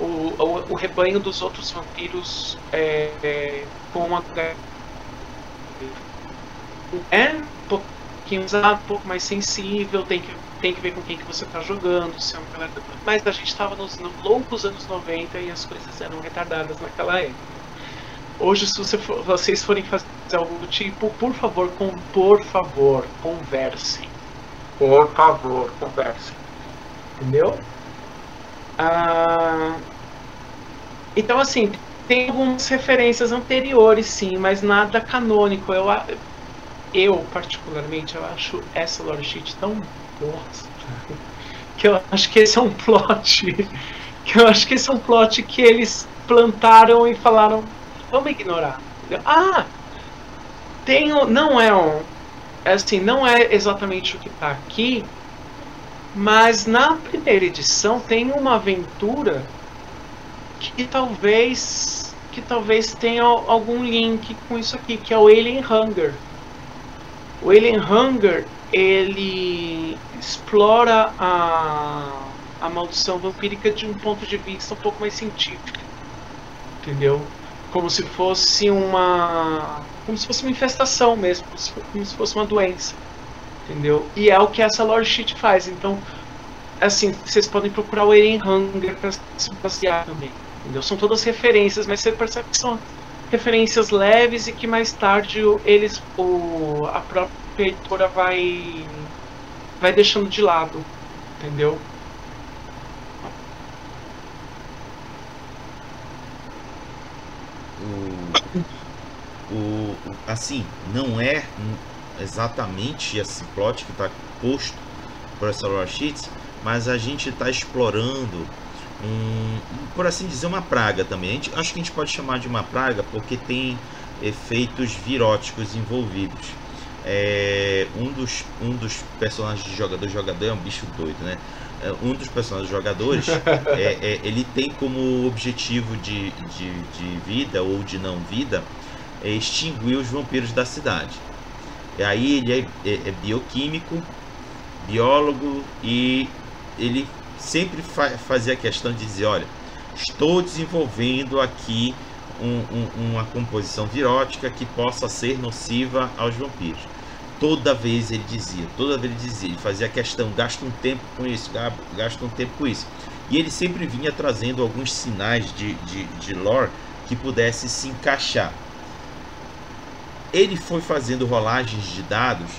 o, o, o rebanho dos outros vampiros é, é, com uma é um pouquinho usado, um pouco mais sensível, tem que, tem que ver com quem que você está jogando, se é uma galera... mas a gente estava nos loucos anos 90 e as coisas eram retardadas naquela época. Hoje, se você for, vocês forem fazer algo do tipo, por favor, com, por favor, conversem. Por favor, conversem. Entendeu? Ah, então, assim, tem algumas referências anteriores, sim, mas nada canônico. Eu, eu particularmente, eu acho essa lore sheet tão bosta que eu acho que esse é um plot. Que eu acho que esse é um plot que eles plantaram e falaram vamos ignorar. Ah, tem não é um, é assim, não é exatamente o que está aqui, mas na primeira edição tem uma aventura que talvez que talvez tenha algum link com isso aqui, que é o Alien Hunger. O Alien Hunger ele explora a, a maldição vampírica de um ponto de vista um pouco mais científico, entendeu? como se fosse uma como se fosse uma infestação mesmo, como se, como se fosse uma doença, entendeu? E é o que essa lore faz. Então, assim, vocês podem procurar o Eren Hunger para se basear também, entendeu? São todas referências, mas você percebe que são referências leves e que mais tarde eles, o, a própria editora vai vai deixando de lado, entendeu? o, o, assim, não é exatamente esse plot que está posto por essa sheets, mas a gente está explorando um, por assim dizer, uma praga também. Gente, acho que a gente pode chamar de uma praga porque tem efeitos viróticos envolvidos. É, um, dos, um dos personagens de jogador jogador é um bicho doido, né? É, um dos personagens jogadores é, é, ele tem como objetivo de, de, de, vida ou de não vida é extinguir os vampiros da cidade. E aí ele é, é, é bioquímico, biólogo e ele sempre fa fazia questão de dizer, olha, Estou desenvolvendo aqui um, um, uma composição virótica que possa ser nociva aos vampiros. Toda vez ele dizia, toda vez ele dizia, ele fazia questão, gasta um tempo com isso, gasta um tempo com isso. E ele sempre vinha trazendo alguns sinais de, de, de lore que pudesse se encaixar. Ele foi fazendo rolagens de dados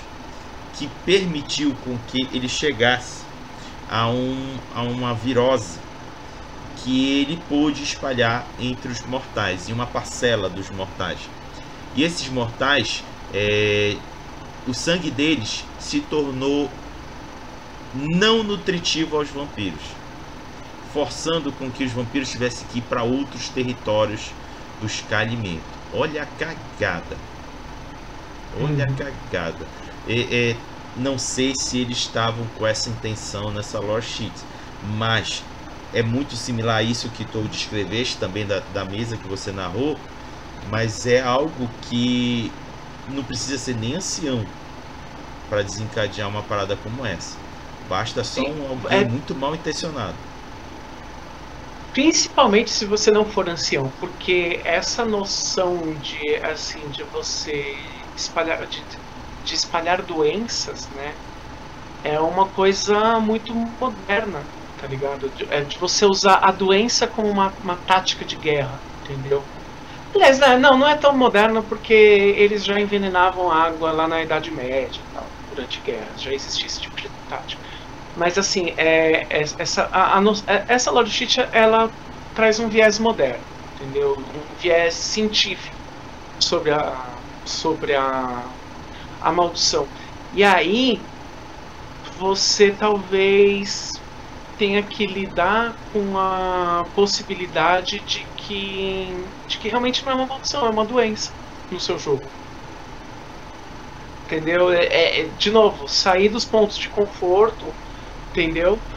que permitiu com que ele chegasse a, um, a uma virose que ele pôde espalhar entre os mortais, em uma parcela dos mortais. E esses mortais, é, o sangue deles se tornou não nutritivo aos vampiros, forçando com que os vampiros tivessem que ir para outros territórios buscar alimento. Olha a cagada. Olha uhum. a cagada. É, é, não sei se eles estavam com essa intenção nessa lore sheet, mas é muito similar a isso que tu descreveste também da, da mesa que você narrou, mas é algo que não precisa ser nem ancião para desencadear uma parada como essa. Basta só Sim, um alguém é... muito mal intencionado. Principalmente se você não for ancião, porque essa noção de assim de você espalhar de, de espalhar doenças, né, é uma coisa muito moderna tá ligado? É de você usar a doença como uma, uma tática de guerra, entendeu? Aliás, né, não, não é tão moderno porque eles já envenenavam água lá na Idade Média tal, durante guerras, já existia esse tipo de tática. Mas assim, é, é essa, a, a, é, essa Lord ela traz um viés moderno, entendeu? Um viés científico sobre a, sobre a, a maldição. E aí, você talvez tenha que lidar com a possibilidade de que, de que realmente não é uma maldição, é uma doença no seu jogo. Entendeu? É, é, de novo, sair dos pontos de conforto, entendeu?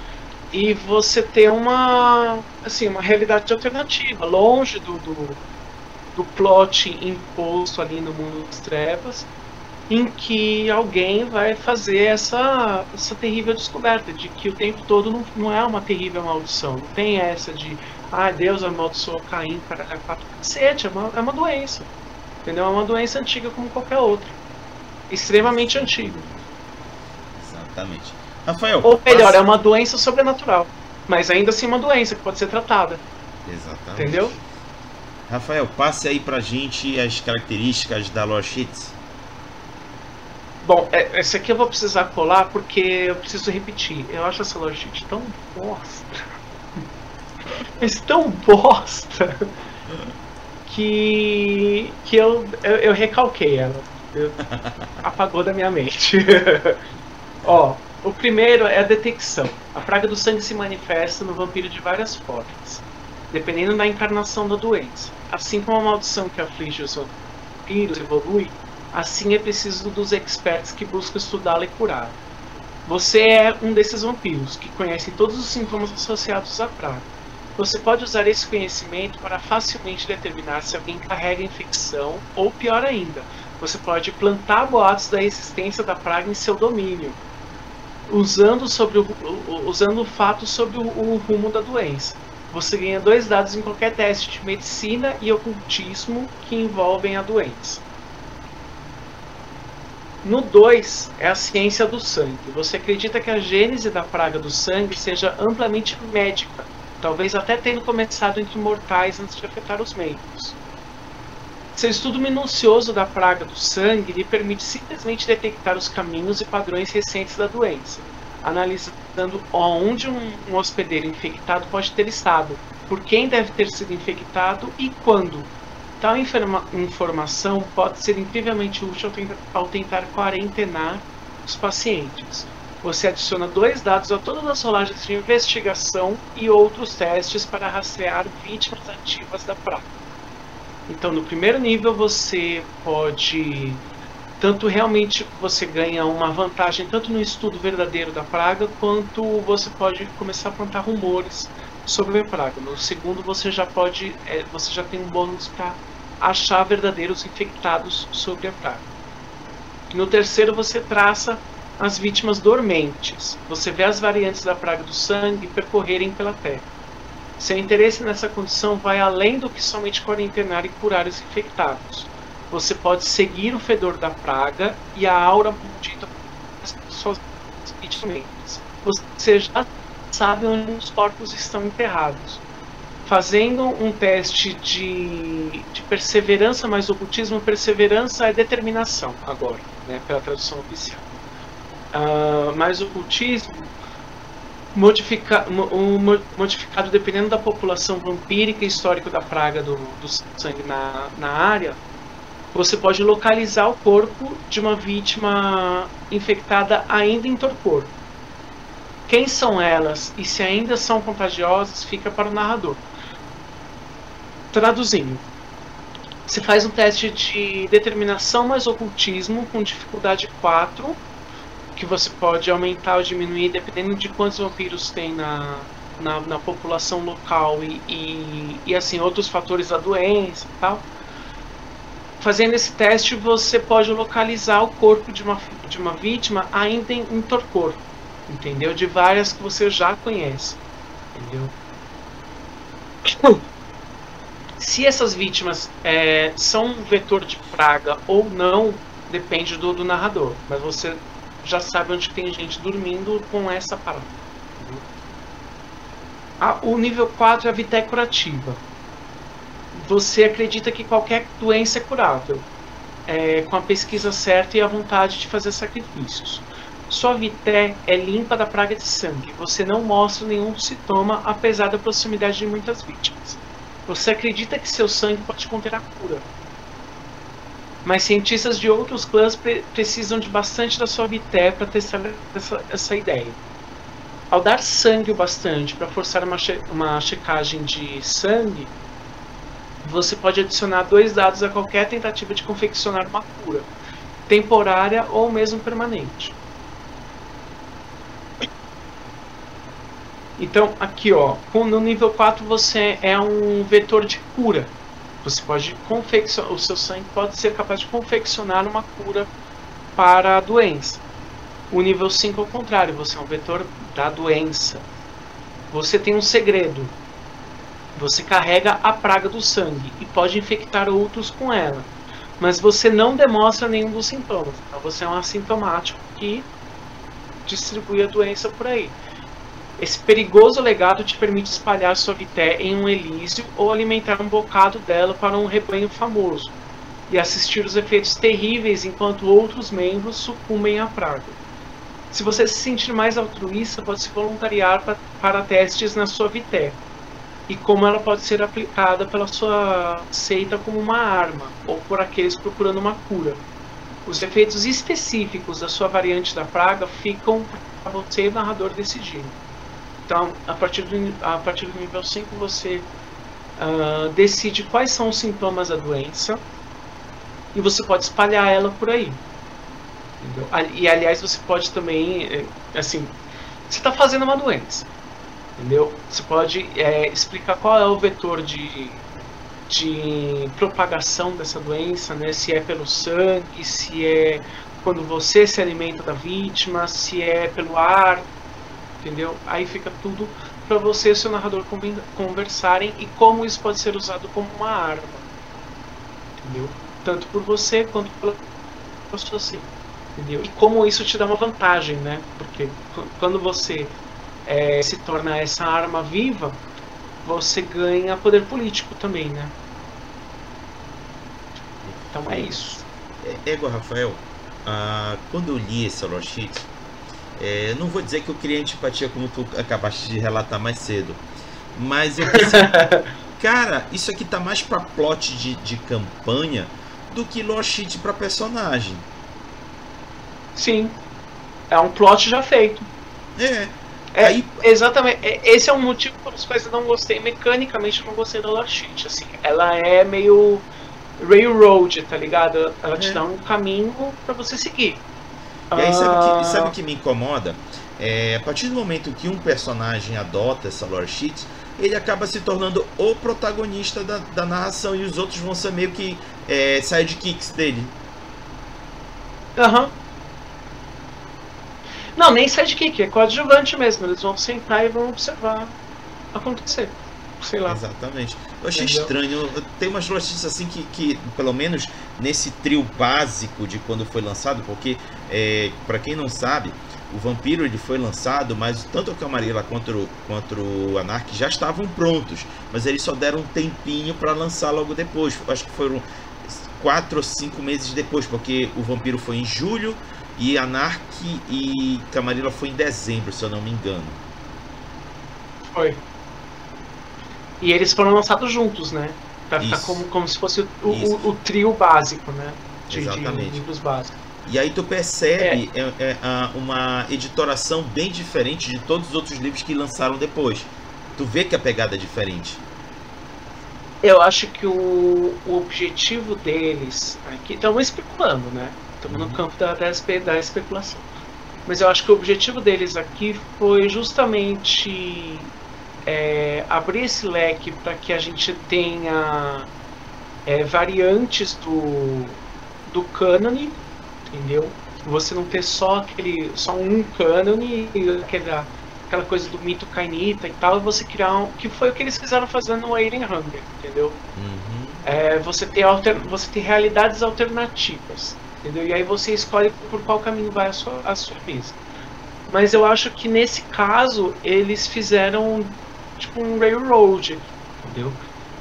E você ter uma, assim, uma realidade alternativa, longe do, do, do plot imposto ali no mundo das trevas, em que alguém vai fazer essa, essa terrível descoberta de que o tempo todo não, não é uma terrível maldição. Não tem essa de, ah, Deus amaldiçoou Caim para quatro cacete, é uma, é uma doença. Entendeu? É uma doença antiga como qualquer outra. Extremamente antiga. Exatamente. Rafael. Ou melhor, passa... é uma doença sobrenatural. Mas ainda assim uma doença que pode ser tratada. Exatamente. Entendeu? Rafael, passe aí pra gente as características da Lore Sheets. Bom, é, esse aqui eu vou precisar colar porque eu preciso repetir. Eu acho essa logística tão bosta. Mas tão bosta que, que eu, eu, eu recalquei ela. Eu, apagou da minha mente. Ó, o primeiro é a detecção. A praga do sangue se manifesta no vampiro de várias formas, dependendo da encarnação da doença. Assim como a maldição que aflige os vampiros evolui, Assim é preciso dos experts que buscam estudá-la e curá-la. Você é um desses vampiros que conhecem todos os sintomas associados à praga. Você pode usar esse conhecimento para facilmente determinar se alguém carrega infecção ou, pior ainda, você pode plantar boatos da existência da praga em seu domínio, usando, sobre o, usando o fato sobre o, o rumo da doença. Você ganha dois dados em qualquer teste de medicina e ocultismo que envolvem a doença. No 2 é a ciência do sangue. Você acredita que a gênese da praga do sangue seja amplamente médica, talvez até tendo começado entre mortais antes de afetar os membros. Seu estudo minucioso da praga do sangue lhe permite simplesmente detectar os caminhos e padrões recentes da doença, analisando onde um, um hospedeiro infectado pode ter estado, por quem deve ter sido infectado e quando, Tal informa informação pode ser incrivelmente útil ao tentar, ao tentar quarentenar os pacientes. Você adiciona dois dados a todas as rolagens de investigação e outros testes para rastrear vítimas ativas da praga. Então, no primeiro nível, você pode tanto realmente você ganha uma vantagem tanto no estudo verdadeiro da praga, quanto você pode começar a plantar rumores sobre a praga. No segundo, você já pode, é, você já tem um bônus para achar verdadeiros infectados sobre a praga. No terceiro, você traça as vítimas dormentes. Você vê as variantes da praga do sangue percorrerem pela terra. Seu interesse nessa condição vai além do que somente quarentenar e curar os infectados. Você pode seguir o fedor da praga e a aura maldita suas vítimas. Você já sabe onde os corpos estão enterrados. Fazendo um teste de, de perseverança mais ocultismo, perseverança é determinação agora, né, pela tradução oficial. Uh, mais ocultismo modifica, um, modificado dependendo da população vampírica e histórico da praga do, do sangue na, na área, você pode localizar o corpo de uma vítima infectada ainda em torpor. Quem são elas e se ainda são contagiosas fica para o narrador. Traduzindo, você faz um teste de determinação mais ocultismo com dificuldade 4 que você pode aumentar ou diminuir dependendo de quantos vampiros tem na, na, na população local e, e, e, assim outros fatores da doença e tal. Fazendo esse teste, você pode localizar o corpo de uma, de uma vítima ainda em, torpor, entendeu? De várias que você já conhece, entendeu? Se essas vítimas é, são um vetor de praga ou não, depende do, do narrador, mas você já sabe onde tem gente dormindo com essa parada. Ah, o nível 4 é a vité curativa. Você acredita que qualquer doença é curável, é, com a pesquisa certa e a vontade de fazer sacrifícios. Sua vité é limpa da praga de sangue. Você não mostra nenhum sintoma, apesar da proximidade de muitas vítimas. Você acredita que seu sangue pode conter a cura, mas cientistas de outros clãs pre precisam de bastante da sua vité para testar essa, essa, ideia. Ao dar sangue o bastante para forçar uma, che uma checagem de sangue, você pode adicionar dois dados a qualquer tentativa de confeccionar uma cura, temporária ou mesmo permanente. Então, aqui ó, no nível 4 você é um vetor de cura. Você pode confeccionar, o seu sangue pode ser capaz de confeccionar uma cura para a doença. O nível 5 é o contrário, você é um vetor da doença. Você tem um segredo. Você carrega a praga do sangue e pode infectar outros com ela. Mas você não demonstra nenhum dos sintomas. Então você é um assintomático que distribui a doença por aí. Esse perigoso legado te permite espalhar sua vité em um elísio ou alimentar um bocado dela para um rebanho famoso, e assistir os efeitos terríveis enquanto outros membros sucumbem à praga. Se você se sentir mais altruísta, pode se voluntariar para, para testes na sua vité, e como ela pode ser aplicada pela sua seita como uma arma, ou por aqueles procurando uma cura. Os efeitos específicos da sua variante da praga ficam para você narrador decidir. Então, a partir do, a partir do nível 5, você uh, decide quais são os sintomas da doença e você pode espalhar ela por aí. Entendeu? E, aliás, você pode também, eh, assim, você está fazendo uma doença, entendeu? Você pode é, explicar qual é o vetor de, de propagação dessa doença, né? Se é pelo sangue, se é quando você se alimenta da vítima, se é pelo ar, entendeu? Aí fica tudo para você e seu narrador conversarem e como isso pode ser usado como uma arma, entendeu? Tanto por você quanto pela você, entendeu? E como isso te dá uma vantagem, né? Porque quando você é, se torna essa arma viva, você ganha poder político também, né? Então é isso. É, ego, Rafael, ah, quando eu li esse Lord Sheet, é, não vou dizer que eu criei antipatia como tu acabaste de relatar mais cedo. Mas eu pensei, cara, isso aqui tá mais pra plot de, de campanha do que Lost pra personagem. Sim. É um plot já feito. É. É, Aí... exatamente. É, esse é um motivo pelos quais eu não gostei. Mecanicamente eu não gostei da Lost assim. Ela é meio railroad, tá ligado? Ela é. te dá um caminho para você seguir. E aí, sabe o que, sabe que me incomoda? É, a partir do momento que um personagem adota essa lore sheet, ele acaba se tornando o protagonista da, da narração e os outros vão ser meio que é, sidekicks dele. Aham. Uhum. Não, nem sidekick, é coadjuvante mesmo. Eles vão sentar e vão observar acontecer. sei lá. Exatamente. Eu achei Entendeu? estranho. Tem umas notícias assim que, que, pelo menos nesse trio básico de quando foi lançado, porque, é, para quem não sabe, o Vampiro ele foi lançado, mas tanto o Camarilla quanto, o, quanto o Anark já estavam prontos, mas eles só deram um tempinho para lançar logo depois. Acho que foram quatro ou cinco meses depois, porque o Vampiro foi em julho e Anark e Camarilla foi em dezembro, se eu não me engano. Foi. E eles foram lançados juntos, né? Pra ficar como, como se fosse o, o, o trio básico, né? De, Exatamente. de livros básicos. E aí tu percebe é. É, é, uma editoração bem diferente de todos os outros livros que lançaram depois. Tu vê que a pegada é diferente. Eu acho que o, o objetivo deles. Aqui estamos especulando, né? Estamos no campo da, da, da especulação. Mas eu acho que o objetivo deles aqui foi justamente é, abrir esse leque para que a gente tenha é, variantes do, do cânone, entendeu? Você não ter só aquele só um cânone aquela, aquela coisa do mito cainita e tal, você criar um, que foi o que eles quiseram fazer no Alien Hunger, entendeu? Uhum. É, você ter alter, você ter realidades alternativas, entendeu? E aí você escolhe por qual caminho vai a sua, a sua mesa. Mas eu acho que nesse caso eles fizeram tipo um railroad, entendeu?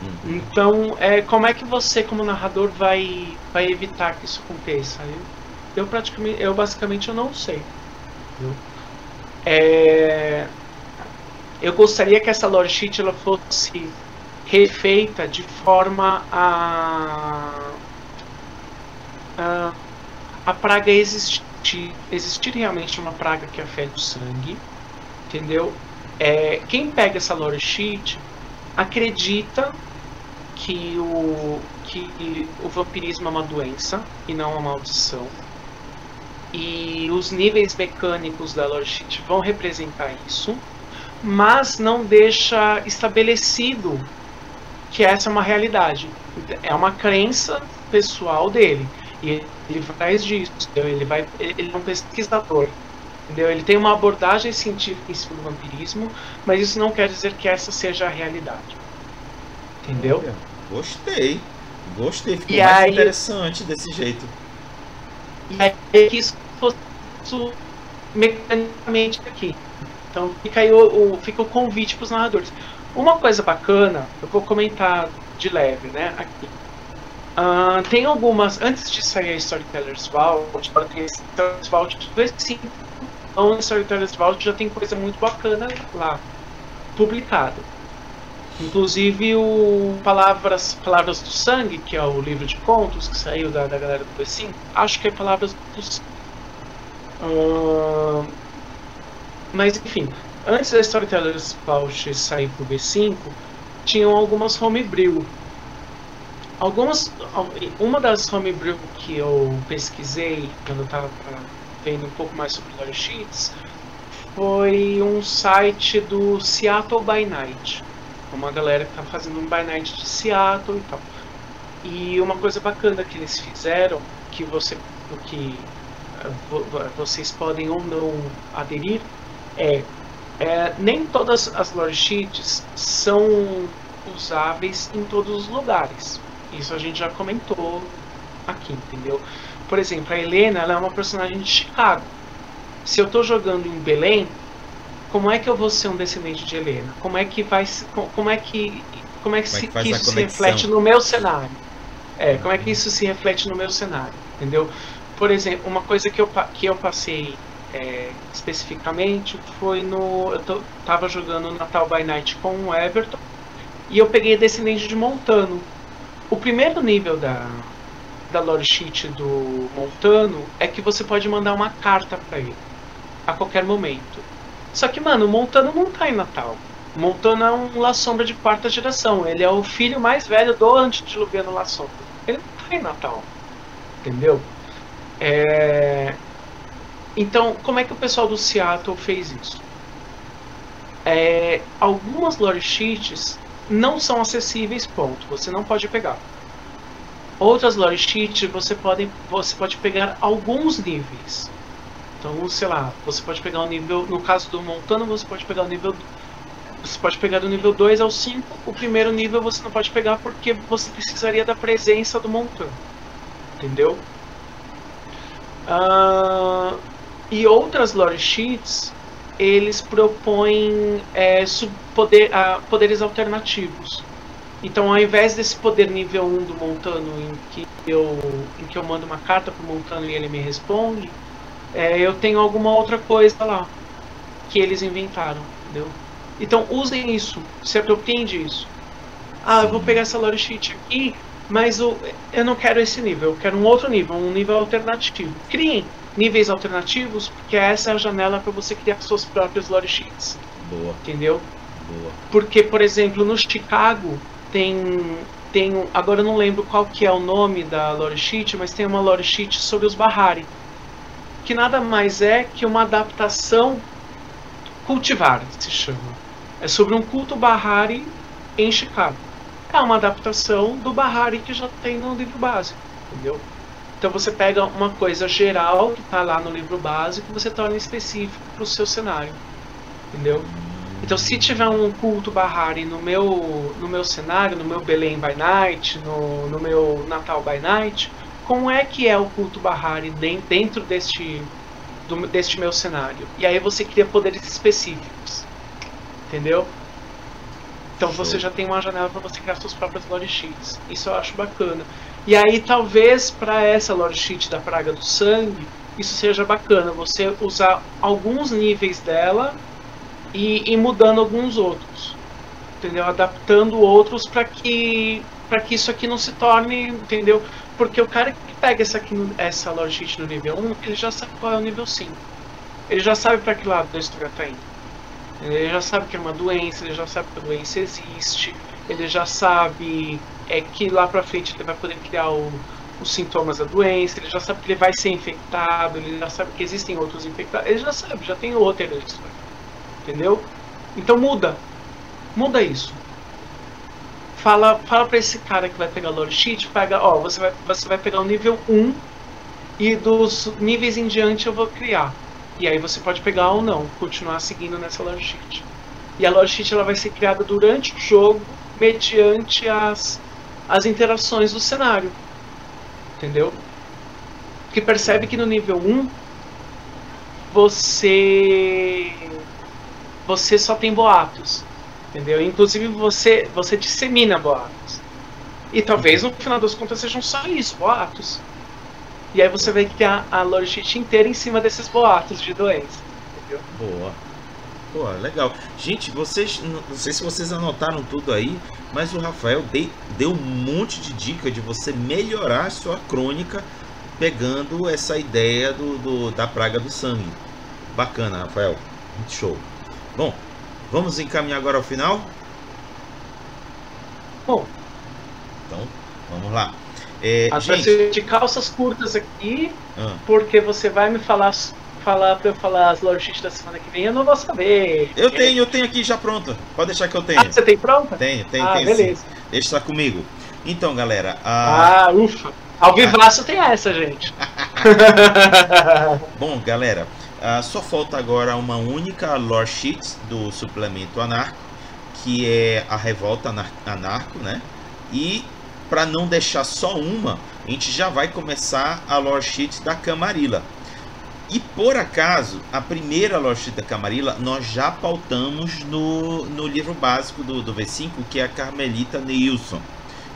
Uhum. Então, é, como é que você, como narrador, vai, vai evitar que isso aconteça? Eu, eu praticamente, eu basicamente eu não sei. Entendeu? É, eu gostaria que essa lore sheet ela fosse refeita de forma a, a, a praga existir, existir realmente uma praga que afeta o sangue, entendeu? É, quem pega essa lore sheet acredita que o, que o vampirismo é uma doença e não uma maldição. E os níveis mecânicos da lore sheet vão representar isso, mas não deixa estabelecido que essa é uma realidade. É uma crença pessoal dele. E ele faz disso. Ele, vai, ele é um pesquisador. Entendeu? Ele tem uma abordagem científica em cima do vampirismo, mas isso não quer dizer que essa seja a realidade. Entendeu? Olha, gostei. Gostei. Ficou e mais aí, interessante desse jeito. E aí é que isso fosse mecanicamente aqui. Então fica aí o, o, fica o convite para os narradores. Uma coisa bacana, eu vou comentar de leve, né? Aqui. Uh, tem algumas, antes de sair a Storytellers Vault, tem Storytellers Vault 2.5 então, Storytellers Vault já tem coisa muito bacana lá, publicado. Inclusive o Palavras, Palavras do Sangue, que é o livro de contos que saiu da, da galera do B5, acho que é Palavras do Sangue. Uh, mas enfim, antes da Storytellers Vault sair pro B5, tinham algumas homebrew. Algumas, uma das homebrew que eu pesquisei quando eu estava vendo um pouco mais sobre Lore Sheets, foi um site do Seattle by Night. Uma galera que está fazendo um by night de Seattle e tal. E uma coisa bacana que eles fizeram, que você que uh, vocês podem ou não aderir, é, é nem todas as lore sheets são usáveis em todos os lugares. Isso a gente já comentou aqui, entendeu? Por exemplo, a Helena ela é uma personagem de Chicago. Se eu estou jogando em Belém, como é que eu vou ser um descendente de Helena? Como é que vai como é que como é que, como é que, que isso se reflete no meu cenário? É, como é que isso se reflete no meu cenário? Entendeu? Por exemplo, uma coisa que eu, que eu passei é, especificamente foi no. Eu estava jogando Natal by Night com o Everton e eu peguei Descendente de Montano. O primeiro nível da, da lore sheet do Montano é que você pode mandar uma carta para ele a qualquer momento. Só que, mano, o Montano não tá em Natal. O Montano é um La Sombra de quarta geração. Ele é o filho mais velho do antediluviano La Sombra. Ele não tá em Natal. Entendeu? É... Então, como é que o pessoal do Seattle fez isso? É... Algumas lore sheets não são acessíveis, ponto. Você não pode pegar. Outras lore sheets você pode, você pode pegar alguns níveis. Então, sei lá, você pode pegar o nível. No caso do Montano, você pode pegar o nível Você pode pegar do nível 2 ao 5. O primeiro nível você não pode pegar porque você precisaria da presença do montano. Entendeu? Uh, e outras lore sheets eles propõem é, poder, uh, poderes alternativos. Então, ao invés desse poder nível 1 do Montano, em que eu, em que eu mando uma carta pro Montano e ele me responde, é, eu tenho alguma outra coisa lá que eles inventaram, entendeu? Então, usem isso, se apropriem disso. Ah, eu vou pegar essa lore sheet aqui, mas o, eu não quero esse nível, eu quero um outro nível, um nível alternativo. Criem níveis alternativos, porque essa é a janela para você criar suas próprias lore sheets. Boa. Entendeu? Boa. Porque, por exemplo, no Chicago tem tem agora eu não lembro qual que é o nome da lore sheet, mas tem uma lore sheet sobre os Bahari, que nada mais é que uma adaptação cultivar, se chama. É sobre um culto Bahari em Chicago. É uma adaptação do Bahari que já tem no livro básico, entendeu? Então você pega uma coisa geral que está lá no livro básico e você torna específico para o seu cenário, entendeu? Então, se tiver um culto Bahari no meu, no meu cenário, no meu Belém by Night, no, no meu Natal by Night, como é que é o culto Bahari dentro deste, do, deste meu cenário? E aí você cria poderes específicos, entendeu? Então você já tem uma janela para você criar suas próprias lore sheets. Isso eu acho bacana. E aí talvez para essa lore sheet da Praga do Sangue, isso seja bacana, você usar alguns níveis dela e, e mudando alguns outros, entendeu? Adaptando outros para que para que isso aqui não se torne, entendeu? Porque o cara que pega essa aqui essa lore sheet no nível 1, ele já sabe qual é o nível 5. Ele já sabe para que lado da história tá indo. Ele já sabe que é uma doença, ele já sabe que a doença existe, ele já sabe é que lá para frente ele vai poder criar o, os sintomas da doença, ele já sabe que ele vai ser infectado, ele já sabe que existem outros infectados, ele já sabe, já tem o roteiro. Entendeu? Então muda. Muda isso. Fala, fala pra esse cara que vai pegar o lore sheet, pega, ó, você vai, você vai pegar o nível 1 e dos níveis em diante eu vou criar. E aí você pode pegar ou não, continuar seguindo nessa lore sheet. E a lore sheet ela vai ser criada durante o jogo, mediante as, as interações do cenário. Entendeu? Que percebe que no nível 1 você você só tem boatos, entendeu? Inclusive você você dissemina boatos. E talvez no final das contas sejam só isso, boatos. E aí você vai criar a sheet inteira em cima desses boatos de doença. Entendeu? Boa. Pô, legal. Gente, vocês. Não sei se vocês anotaram tudo aí, mas o Rafael dei, deu um monte de dica de você melhorar a sua crônica pegando essa ideia do, do da praga do sangue. Bacana, Rafael. Muito show. Bom, vamos encaminhar agora ao final? Bom. Então, vamos lá. É, gente... de calças curtas aqui, ah. porque você vai me falar falar pra eu falar as lore da semana que vem, eu não vou saber. Eu tenho, eu tenho aqui já pronta. Pode deixar que eu tenho. Ah, você tem pronta? Tenho, tenho, ah, tenho. Beleza. Sim. Deixa comigo. Então, galera. A... Ah, ufa. Ao vivaço ah. tem essa, gente. Bom, galera. Uh, só falta agora uma única lore sheet do suplemento anarco, que é a revolta anar anarco, né? E para não deixar só uma, a gente já vai começar a lore sheet da Camarilla. E por acaso, a primeira da Camarilla nós já pautamos no, no livro básico do, do V5, que é a Carmelita Neilson.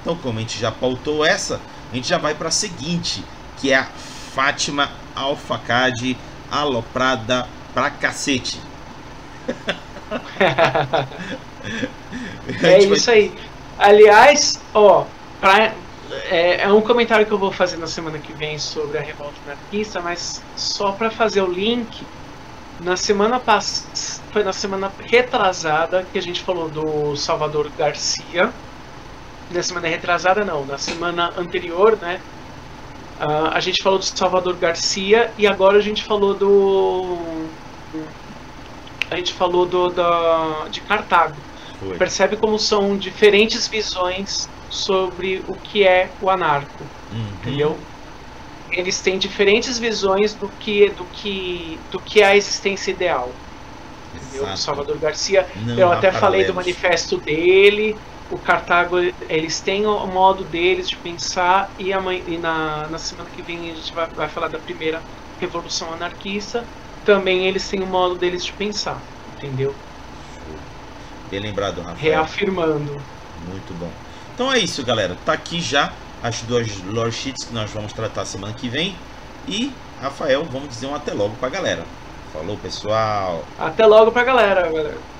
Então, como a gente já pautou essa, a gente já vai para a seguinte, que é a Fátima Alfacade aloprada pra cacete. é isso aí. Aliás, ó, pra, é, é, um comentário que eu vou fazer na semana que vem sobre a revolta anarquista, mas só para fazer o link, na semana passada, foi na semana retrasada que a gente falou do Salvador Garcia. Na semana retrasada não, na semana anterior, né? Uh, a gente falou do Salvador Garcia e agora a gente falou do. A gente falou do da, de Cartago. Foi. Percebe como são diferentes visões sobre o que é o anarco. Uhum. Entendeu? Eles têm diferentes visões do que, do que, do que é a existência ideal. entendeu? O Salvador Garcia, Não eu até falei do manifesto dele, o Cartago, eles têm o modo deles de pensar, e, amanhã, e na, na semana que vem a gente vai, vai falar da primeira Revolução Anarquista, também eles têm o modo deles de pensar, entendeu? Bem lembrado, Rafael. Reafirmando. Muito bom. Então é isso, galera. Tá aqui já as duas lore sheets que nós vamos tratar semana que vem. E, Rafael, vamos dizer um até logo pra galera. Falou, pessoal. Até logo pra galera, galera.